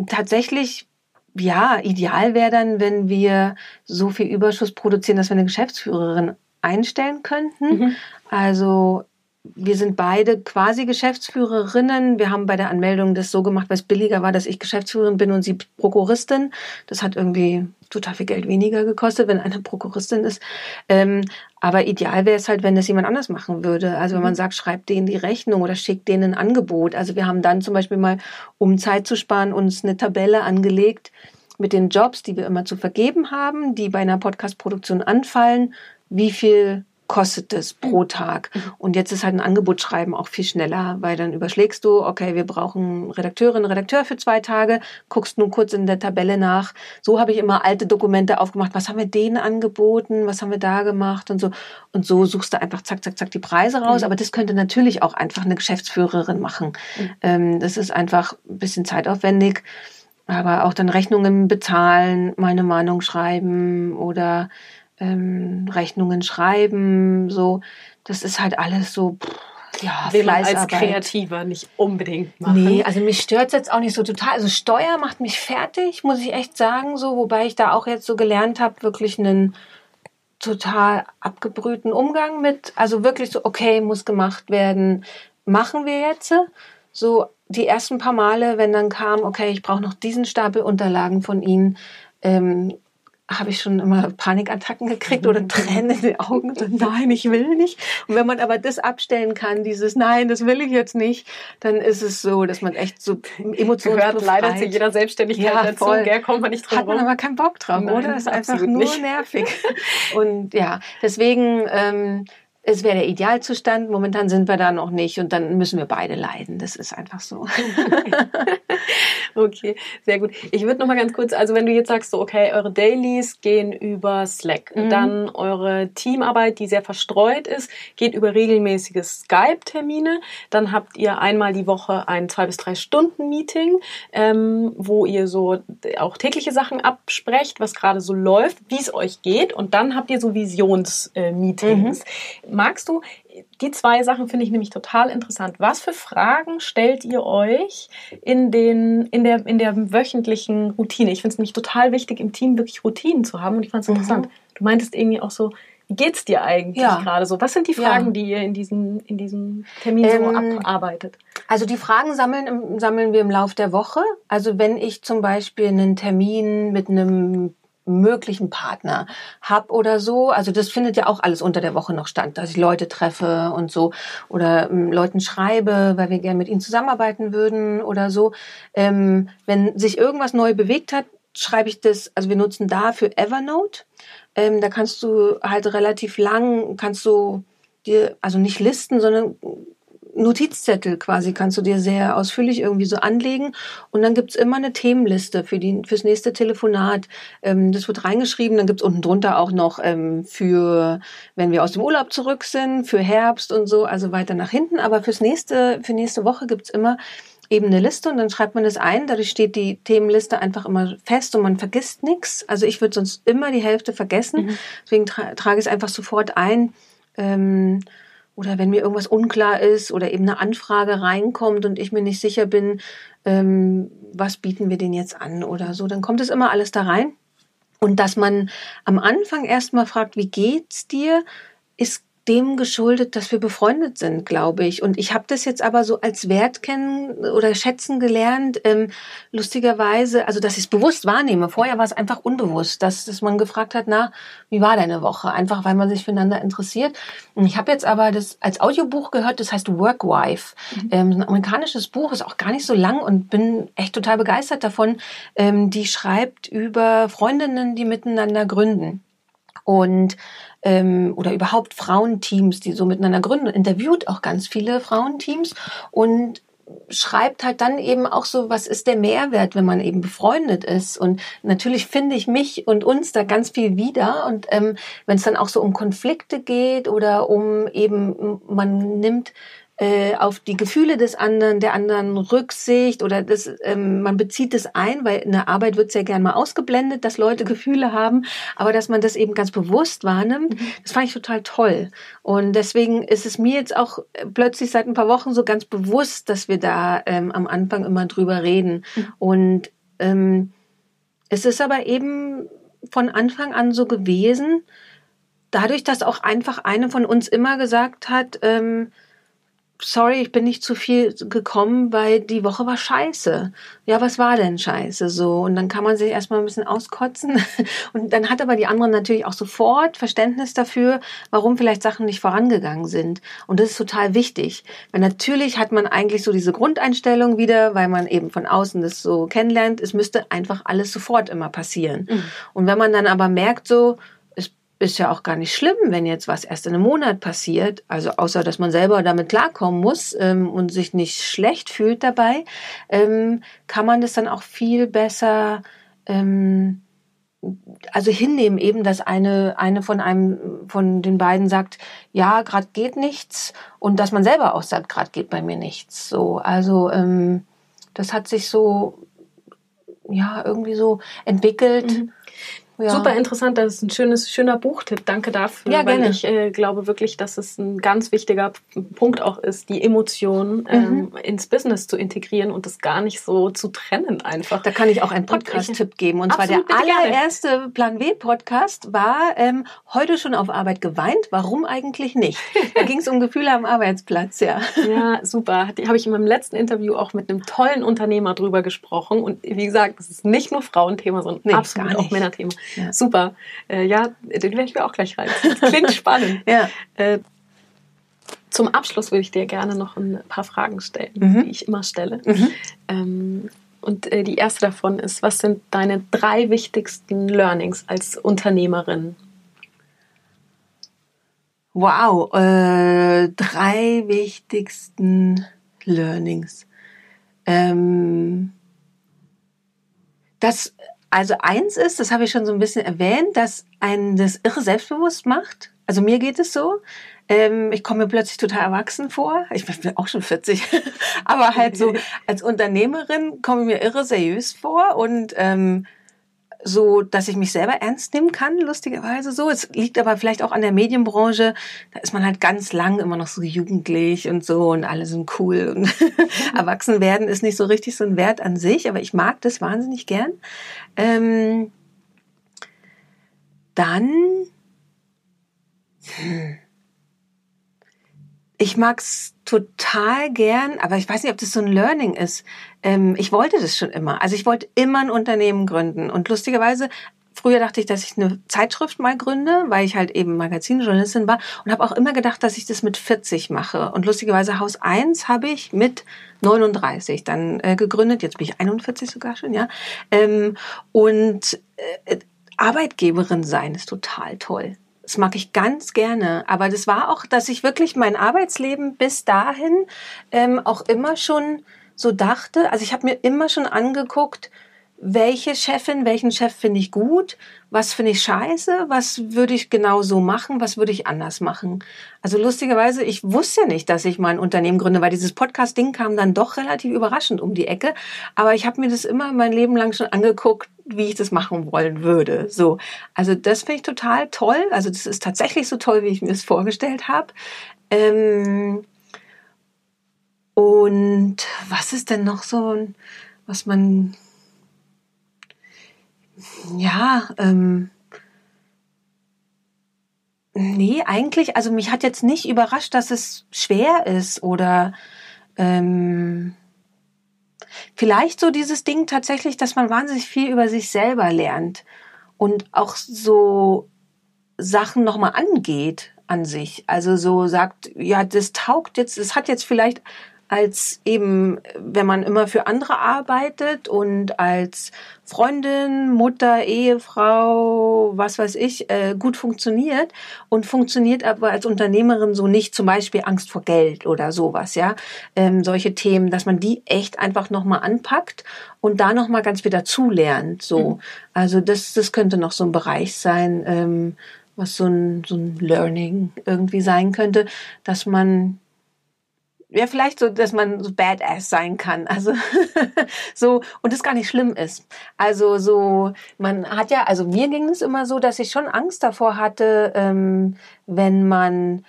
tatsächlich ja, ideal wäre dann, wenn wir so viel Überschuss produzieren, dass wir eine Geschäftsführerin einstellen könnten. Mhm. Also wir sind beide quasi Geschäftsführerinnen. Wir haben bei der Anmeldung das so gemacht, weil es billiger war, dass ich Geschäftsführerin bin und sie Prokuristin. Das hat irgendwie total viel Geld weniger gekostet, wenn eine Prokuristin ist. Ähm, aber ideal wäre es halt, wenn das jemand anders machen würde. Also wenn man mhm. sagt, schreibt denen die Rechnung oder schickt denen ein Angebot. Also wir haben dann zum Beispiel mal, um Zeit zu sparen, uns eine Tabelle angelegt mit den Jobs, die wir immer zu vergeben haben, die bei einer Podcast-Produktion anfallen, wie viel kostet es pro Tag. Mhm. Und jetzt ist halt ein Angebot schreiben auch viel schneller, weil dann überschlägst du, okay, wir brauchen Redakteurin, Redakteur für zwei Tage, guckst nun kurz in der Tabelle nach. So habe ich immer alte Dokumente aufgemacht. Was haben wir denen angeboten? Was haben wir da gemacht? Und so. Und so suchst du einfach zack, zack, zack die Preise raus. Mhm. Aber das könnte natürlich auch einfach eine Geschäftsführerin machen. Mhm. Ähm, das ist einfach ein bisschen zeitaufwendig. Aber auch dann Rechnungen bezahlen, meine Meinung schreiben oder ähm, Rechnungen schreiben, so. Das ist halt alles so. Pff, ja, Will man als Kreativer nicht unbedingt machen. Nee, also mich stört jetzt auch nicht so total. Also Steuer macht mich fertig, muss ich echt sagen, so, wobei ich da auch jetzt so gelernt habe, wirklich einen total abgebrühten Umgang mit, also wirklich so, okay, muss gemacht werden, machen wir jetzt. So die ersten paar Male, wenn dann kam, okay, ich brauche noch diesen Stapel Unterlagen von Ihnen, ähm, habe ich schon immer Panikattacken gekriegt oder mhm. Tränen in den Augen. Und nein, ich will nicht. Und wenn man aber das abstellen kann, dieses Nein, das will ich jetzt nicht, dann ist es so, dass man echt so Emotionen Gehört leider zu jeder Selbstständigkeit ja, dazu. Voll. Gell, kommt man nicht drum Hat man rum. aber keinen Bock drauf, nein, oder? Das ist einfach nur nicht. nervig. Und ja, deswegen ähm, es wäre der Idealzustand. Momentan sind wir da noch nicht und dann müssen wir beide leiden. Das ist einfach so. okay, sehr gut. Ich würde noch mal ganz kurz, also wenn du jetzt sagst, so okay, eure Dailies gehen über Slack, mhm. dann eure Teamarbeit, die sehr verstreut ist, geht über regelmäßige Skype-Termine. Dann habt ihr einmal die Woche ein zwei bis drei Stunden Meeting, ähm, wo ihr so auch tägliche Sachen absprecht, was gerade so läuft, wie es euch geht. Und dann habt ihr so Visionsmeetings. Mhm magst du, die zwei Sachen finde ich nämlich total interessant. Was für Fragen stellt ihr euch in, den, in, der, in der wöchentlichen Routine? Ich finde es nämlich total wichtig, im Team wirklich Routinen zu haben und ich fand es mhm. interessant. Du meintest irgendwie auch so, wie geht's dir eigentlich ja. gerade so? Was sind die Fragen, ja. die ihr in diesem, in diesem Termin ähm, so abarbeitet? Also die Fragen sammeln, sammeln wir im Lauf der Woche. Also wenn ich zum Beispiel einen Termin mit einem möglichen Partner hab oder so. Also das findet ja auch alles unter der Woche noch stand, dass ich Leute treffe und so oder ähm, Leuten schreibe, weil wir gerne mit ihnen zusammenarbeiten würden oder so. Ähm, wenn sich irgendwas neu bewegt hat, schreibe ich das, also wir nutzen dafür Evernote. Ähm, da kannst du halt relativ lang, kannst du dir, also nicht listen, sondern Notizzettel quasi kannst du dir sehr ausführlich irgendwie so anlegen. Und dann gibt's immer eine Themenliste für die, fürs nächste Telefonat. Ähm, das wird reingeschrieben. Dann gibt's unten drunter auch noch ähm, für, wenn wir aus dem Urlaub zurück sind, für Herbst und so, also weiter nach hinten. Aber fürs nächste, für nächste Woche gibt's immer eben eine Liste und dann schreibt man es ein. Dadurch steht die Themenliste einfach immer fest und man vergisst nichts. Also ich würde sonst immer die Hälfte vergessen. Mhm. Deswegen tra trage ich es einfach sofort ein. Ähm, oder wenn mir irgendwas unklar ist oder eben eine Anfrage reinkommt und ich mir nicht sicher bin, ähm, was bieten wir denn jetzt an oder so, dann kommt es immer alles da rein. Und dass man am Anfang erstmal fragt, wie geht's dir, ist dem geschuldet, dass wir befreundet sind, glaube ich. Und ich habe das jetzt aber so als Wert kennen oder schätzen gelernt, ähm, lustigerweise, also dass ich es bewusst wahrnehme. Vorher war es einfach unbewusst, dass, dass man gefragt hat, na, wie war deine Woche? Einfach weil man sich füreinander interessiert. Und ich habe jetzt aber das als Audiobuch gehört, das heißt Workwife. Mhm. Ähm, ein amerikanisches Buch, ist auch gar nicht so lang und bin echt total begeistert davon. Ähm, die schreibt über Freundinnen, die miteinander gründen und ähm, oder überhaupt Frauenteams, die so miteinander gründen, interviewt auch ganz viele Frauenteams und schreibt halt dann eben auch so, was ist der Mehrwert, wenn man eben befreundet ist. Und natürlich finde ich mich und uns da ganz viel wieder. Und ähm, wenn es dann auch so um Konflikte geht oder um eben, man nimmt äh, auf die Gefühle des anderen, der anderen Rücksicht oder das, ähm, man bezieht es ein, weil in der Arbeit wird sehr gern mal ausgeblendet, dass Leute Gefühle haben, aber dass man das eben ganz bewusst wahrnimmt, mhm. das fand ich total toll. Und deswegen ist es mir jetzt auch plötzlich seit ein paar Wochen so ganz bewusst, dass wir da ähm, am Anfang immer drüber reden. Mhm. Und ähm, es ist aber eben von Anfang an so gewesen, dadurch, dass auch einfach eine von uns immer gesagt hat, ähm, sorry, ich bin nicht zu viel gekommen, weil die Woche war scheiße. Ja, was war denn scheiße so? Und dann kann man sich erstmal ein bisschen auskotzen. Und dann hat aber die anderen natürlich auch sofort Verständnis dafür, warum vielleicht Sachen nicht vorangegangen sind. Und das ist total wichtig. Weil natürlich hat man eigentlich so diese Grundeinstellung wieder, weil man eben von außen das so kennenlernt, es müsste einfach alles sofort immer passieren. Mhm. Und wenn man dann aber merkt so, ist ja auch gar nicht schlimm, wenn jetzt was erst in einem Monat passiert. Also außer, dass man selber damit klarkommen muss ähm, und sich nicht schlecht fühlt dabei, ähm, kann man das dann auch viel besser ähm, also hinnehmen eben, dass eine eine von einem von den beiden sagt, ja, gerade geht nichts und dass man selber auch sagt, gerade geht bei mir nichts. So, also ähm, das hat sich so ja irgendwie so entwickelt. Mhm. Ja. Super interessant, das ist ein schönes, schöner Buchtipp. Danke dafür. Ja, gerne. Weil ich äh, glaube wirklich, dass es ein ganz wichtiger Punkt auch ist, die Emotionen ähm, mhm. ins Business zu integrieren und das gar nicht so zu trennen einfach. Da kann ich auch einen Podcast-Tipp geben. Und zwar der allererste gerne. Plan W-Podcast war ähm, heute schon auf Arbeit geweint. Warum eigentlich nicht? Da ging es um Gefühle am Arbeitsplatz, ja. Ja, super. Die habe ich in meinem letzten Interview auch mit einem tollen Unternehmer drüber gesprochen. Und wie gesagt, das ist nicht nur Frauenthema, sondern nee, absolut auch Männerthema. Ja. Super. Äh, ja, den werde ich mir auch gleich rein. Klingt spannend. ja. Äh, zum Abschluss würde ich dir gerne noch ein paar Fragen stellen, mhm. die ich immer stelle. Mhm. Ähm, und äh, die erste davon ist, was sind deine drei wichtigsten Learnings als Unternehmerin? Wow, äh, drei wichtigsten Learnings. Ähm, das also eins ist, das habe ich schon so ein bisschen erwähnt, dass einen das irre selbstbewusst macht. Also mir geht es so. Ähm, ich komme mir plötzlich total erwachsen vor. Ich bin auch schon 40. Aber halt so als Unternehmerin komme ich mir irre seriös vor und ähm, so, dass ich mich selber ernst nehmen kann, lustigerweise so. Es liegt aber vielleicht auch an der Medienbranche. Da ist man halt ganz lang immer noch so jugendlich und so und alle sind cool und erwachsen werden ist nicht so richtig so ein Wert an sich, aber ich mag das wahnsinnig gern. Ähm, dann, hm, ich mag's total gern, aber ich weiß nicht, ob das so ein Learning ist. Ähm, ich wollte das schon immer. Also ich wollte immer ein Unternehmen gründen. Und lustigerweise, früher dachte ich, dass ich eine Zeitschrift mal gründe, weil ich halt eben Magazinjournalistin war und habe auch immer gedacht, dass ich das mit 40 mache. Und lustigerweise Haus 1 habe ich mit 39 dann äh, gegründet. Jetzt bin ich 41 sogar schon, ja. Ähm, und äh, Arbeitgeberin sein ist total toll. Das mag ich ganz gerne. Aber das war auch, dass ich wirklich mein Arbeitsleben bis dahin ähm, auch immer schon so dachte. Also ich habe mir immer schon angeguckt, welche Chefin, welchen Chef finde ich gut, was finde ich scheiße, was würde ich genau so machen, was würde ich anders machen. Also lustigerweise, ich wusste nicht, dass ich mal ein Unternehmen gründe, weil dieses Podcast-Ding kam dann doch relativ überraschend um die Ecke. Aber ich habe mir das immer mein Leben lang schon angeguckt, wie ich das machen wollen würde. So, also das finde ich total toll. Also das ist tatsächlich so toll, wie ich mir das vorgestellt habe. Ähm und was ist denn noch so, was man ja, ähm, Nee, eigentlich, also mich hat jetzt nicht überrascht, dass es schwer ist oder ähm, vielleicht so dieses Ding tatsächlich, dass man wahnsinnig viel über sich selber lernt und auch so Sachen nochmal angeht an sich. Also so sagt, ja, das taugt jetzt, es hat jetzt vielleicht als eben, wenn man immer für andere arbeitet und als Freundin, Mutter, Ehefrau, was weiß ich, äh, gut funktioniert und funktioniert aber als Unternehmerin so nicht, zum Beispiel Angst vor Geld oder sowas, ja, ähm, solche Themen, dass man die echt einfach nochmal anpackt und da nochmal ganz wieder zulernt, so. Mhm. Also das, das könnte noch so ein Bereich sein, ähm, was so ein, so ein Learning irgendwie sein könnte, dass man ja, vielleicht so, dass man so badass sein kann. Also so, und das gar nicht schlimm ist. Also so, man hat ja, also mir ging es immer so, dass ich schon Angst davor hatte, ähm, wenn man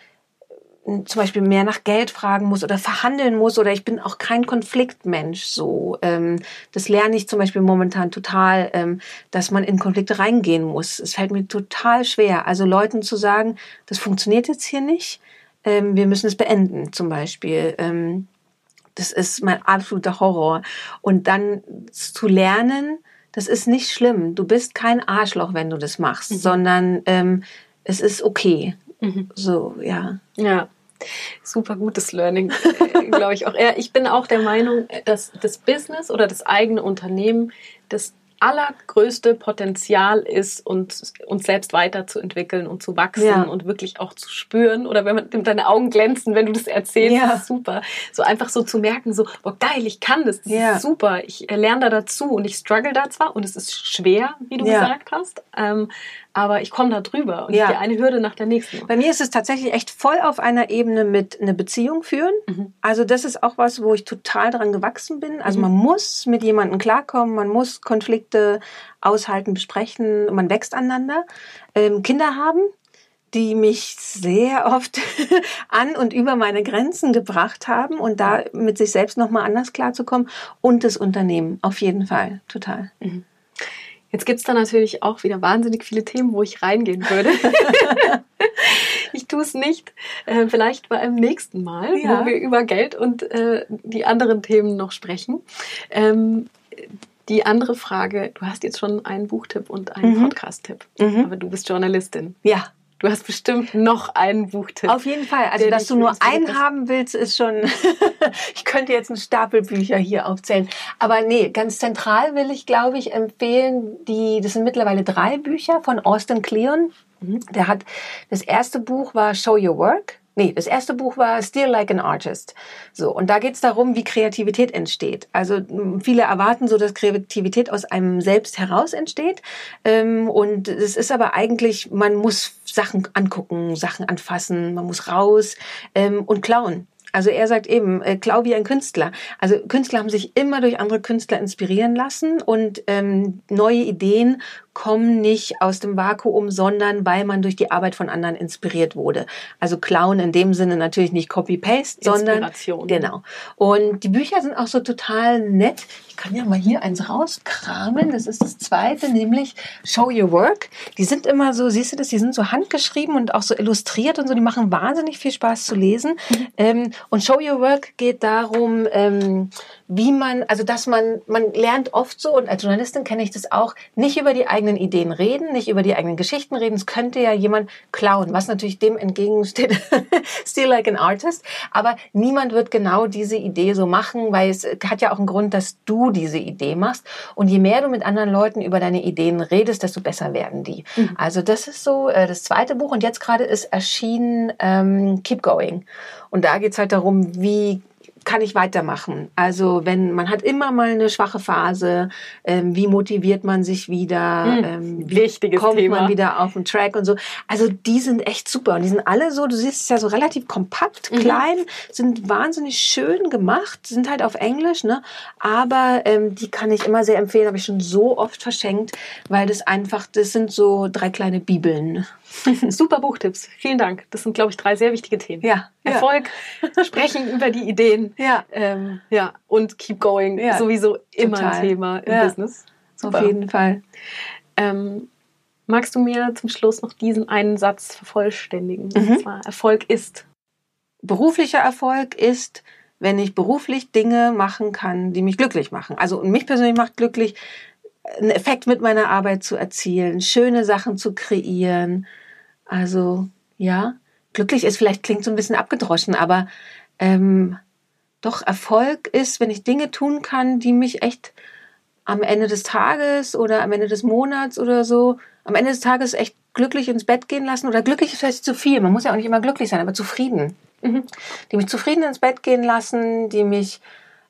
äh, zum Beispiel mehr nach Geld fragen muss oder verhandeln muss oder ich bin auch kein Konfliktmensch so. Ähm, das lerne ich zum Beispiel momentan total, ähm, dass man in Konflikte reingehen muss. Es fällt mir total schwer. Also Leuten zu sagen, das funktioniert jetzt hier nicht ähm, wir müssen es beenden zum Beispiel. Ähm, das ist mein absoluter Horror. Und dann zu lernen, das ist nicht schlimm. Du bist kein Arschloch, wenn du das machst, mhm. sondern ähm, es ist okay. Mhm. So, ja. Ja. Super gutes Learning, äh, glaube ich auch. Ja, ich bin auch der Meinung, dass das Business oder das eigene Unternehmen das allergrößte Potenzial ist, uns, uns selbst weiterzuentwickeln und zu wachsen ja. und wirklich auch zu spüren. Oder wenn man deine Augen glänzen, wenn du das erzählst, ja. ist super. So einfach so zu merken, so, oh geil, ich kann das, das ja. ist super. Ich lerne da dazu und ich struggle da zwar und es ist schwer, wie du gesagt hast. Ähm, aber ich komme da drüber und ja. ich gehe eine Hürde nach der nächsten. Bei mir ist es tatsächlich echt voll auf einer Ebene mit einer Beziehung führen. Mhm. Also das ist auch was, wo ich total dran gewachsen bin. Also mhm. man muss mit jemandem klarkommen, man muss Konflikte aushalten, besprechen, man wächst aneinander. Ähm, Kinder haben, die mich sehr oft an und über meine Grenzen gebracht haben und da mit sich selbst nochmal anders klarzukommen und das Unternehmen auf jeden Fall total. Mhm. Jetzt gibt es da natürlich auch wieder wahnsinnig viele Themen, wo ich reingehen würde. ich tue es nicht. Äh, vielleicht bei einem nächsten Mal, ja. wo wir über Geld und äh, die anderen Themen noch sprechen. Ähm, die andere Frage, du hast jetzt schon einen Buchtipp und einen mhm. Podcast-Tipp, mhm. aber du bist Journalistin. Ja. Du hast bestimmt noch einen Buchtipp. Auf jeden Fall. Also, dass du nur einen haben willst, ist schon. ich könnte jetzt einen Stapel Bücher hier aufzählen. Aber nee, ganz zentral will ich, glaube ich, empfehlen, die, das sind mittlerweile drei Bücher von Austin Kleon. Mhm. Der hat, das erste Buch war Show Your Work. Nee, das erste Buch war Still Like an Artist. So, und da geht es darum, wie Kreativität entsteht. Also viele erwarten so, dass Kreativität aus einem selbst heraus entsteht. Ähm, und es ist aber eigentlich, man muss Sachen angucken, Sachen anfassen, man muss raus ähm, und klauen. Also er sagt eben, äh, klau wie ein Künstler. Also Künstler haben sich immer durch andere Künstler inspirieren lassen und ähm, neue Ideen kommen nicht aus dem Vakuum, sondern weil man durch die Arbeit von anderen inspiriert wurde. Also klauen in dem Sinne natürlich nicht Copy-Paste, sondern genau. Und die Bücher sind auch so total nett. Ich kann ja mal hier eins rauskramen. Das ist das zweite, nämlich Show Your Work. Die sind immer so, siehst du das? Die sind so handgeschrieben und auch so illustriert und so. Die machen wahnsinnig viel Spaß zu lesen. Mhm. Ähm, und Show Your Work geht darum, ähm, wie man, also dass man, man lernt oft so, und als Journalistin kenne ich das auch, nicht über die eigenen Ideen reden, nicht über die eigenen Geschichten reden. Es könnte ja jemand klauen, was natürlich dem entgegensteht, still like an artist. Aber niemand wird genau diese Idee so machen, weil es hat ja auch einen Grund, dass du diese Idee machst. Und je mehr du mit anderen Leuten über deine Ideen redest, desto besser werden die. Mhm. Also das ist so äh, das zweite Buch. Und jetzt gerade ist erschienen ähm, Keep Going. Und da geht's halt darum, wie kann ich weitermachen? Also wenn man hat immer mal eine schwache Phase, ähm, wie motiviert man sich wieder? Hm, ähm, wie Wichtiges kommt Thema. man wieder auf den Track und so? Also die sind echt super und die sind alle so. Du siehst es ja so relativ kompakt, mhm. klein, mhm. sind wahnsinnig schön gemacht, sind halt auf Englisch, ne? Aber ähm, die kann ich immer sehr empfehlen. Habe ich schon so oft verschenkt, weil das einfach, das sind so drei kleine Bibeln. Super Buchtipps. Vielen Dank. Das sind, glaube ich, drei sehr wichtige Themen. Ja. Erfolg, ja. sprechen über die Ideen. Ja. Ähm, ja. Und keep going. Ja. Sowieso immer Total. ein Thema im ja. Business. Super. Auf jeden Fall. Ähm, Magst du mir zum Schluss noch diesen einen Satz vervollständigen? Mhm. Und zwar, Erfolg ist. Beruflicher Erfolg ist, wenn ich beruflich Dinge machen kann, die mich glücklich machen. Also mich persönlich macht glücklich, einen Effekt mit meiner Arbeit zu erzielen, schöne Sachen zu kreieren. Also ja, glücklich ist vielleicht klingt so ein bisschen abgedroschen, aber ähm, doch Erfolg ist, wenn ich Dinge tun kann, die mich echt am Ende des Tages oder am Ende des Monats oder so, am Ende des Tages echt glücklich ins Bett gehen lassen oder glücklich ist vielleicht zu viel. Man muss ja auch nicht immer glücklich sein, aber zufrieden. Mhm. Die mich zufrieden ins Bett gehen lassen, die mich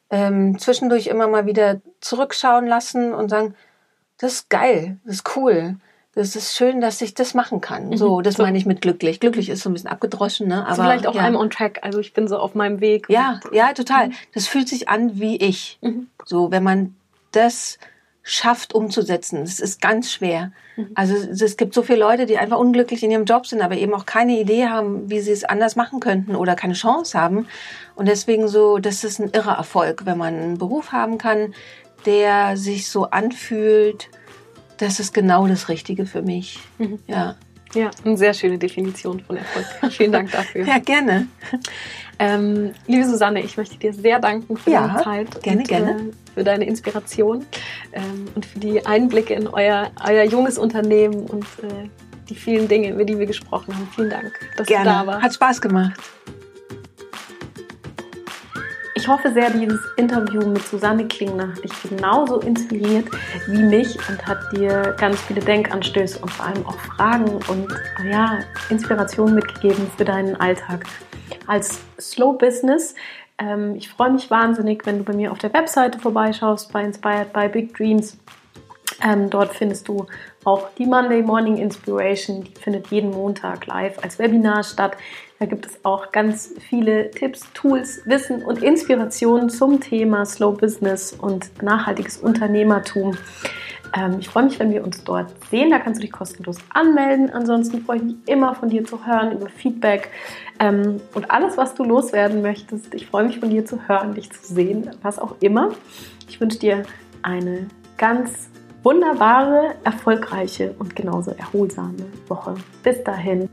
ähm, zwischendurch immer mal wieder zurückschauen lassen und sagen, das ist geil, das ist cool. Das ist schön, dass ich das machen kann. Mhm. So, das so. meine ich mit glücklich. Glücklich ist so ein bisschen abgedroschen, ne? Aber vielleicht auch ja. I'm on track. Also ich bin so auf meinem Weg. Ja, ja, total. Mhm. Das fühlt sich an wie ich. Mhm. So, wenn man das schafft umzusetzen. Das ist ganz schwer. Mhm. Also es gibt so viele Leute, die einfach unglücklich in ihrem Job sind, aber eben auch keine Idee haben, wie sie es anders machen könnten oder keine Chance haben. Und deswegen so, das ist ein irrer Erfolg, wenn man einen Beruf haben kann, der sich so anfühlt, das ist genau das Richtige für mich. Mhm. Ja. Ja, eine sehr schöne Definition von Erfolg. Vielen Dank dafür. ja, gerne. Ähm, liebe Susanne, ich möchte dir sehr danken für ja, deine Zeit. Gerne, und, gerne. Äh, für deine Inspiration ähm, und für die Einblicke in euer, euer junges Unternehmen und äh, die vielen Dinge, über die wir gesprochen haben. Vielen Dank, dass gerne. du da warst. Hat Spaß gemacht. Ich hoffe sehr, dieses Interview mit Susanne Klingner hat dich genauso inspiriert wie mich und hat dir ganz viele Denkanstöße und vor allem auch Fragen und ja, Inspiration mitgegeben für deinen Alltag. Als Slow Business ähm, ich freue mich wahnsinnig, wenn du bei mir auf der Webseite vorbeischaust bei Inspired by Big Dreams. Ähm, dort findest du auch die Monday Morning Inspiration. Die findet jeden Montag live als Webinar statt. Da gibt es auch ganz viele Tipps, Tools, Wissen und Inspirationen zum Thema Slow Business und nachhaltiges Unternehmertum. Ähm, ich freue mich, wenn wir uns dort sehen. Da kannst du dich kostenlos anmelden. Ansonsten freue ich mich immer von dir zu hören, über Feedback ähm, und alles, was du loswerden möchtest. Ich freue mich von dir zu hören, dich zu sehen, was auch immer. Ich wünsche dir eine ganz wunderbare, erfolgreiche und genauso erholsame Woche. Bis dahin.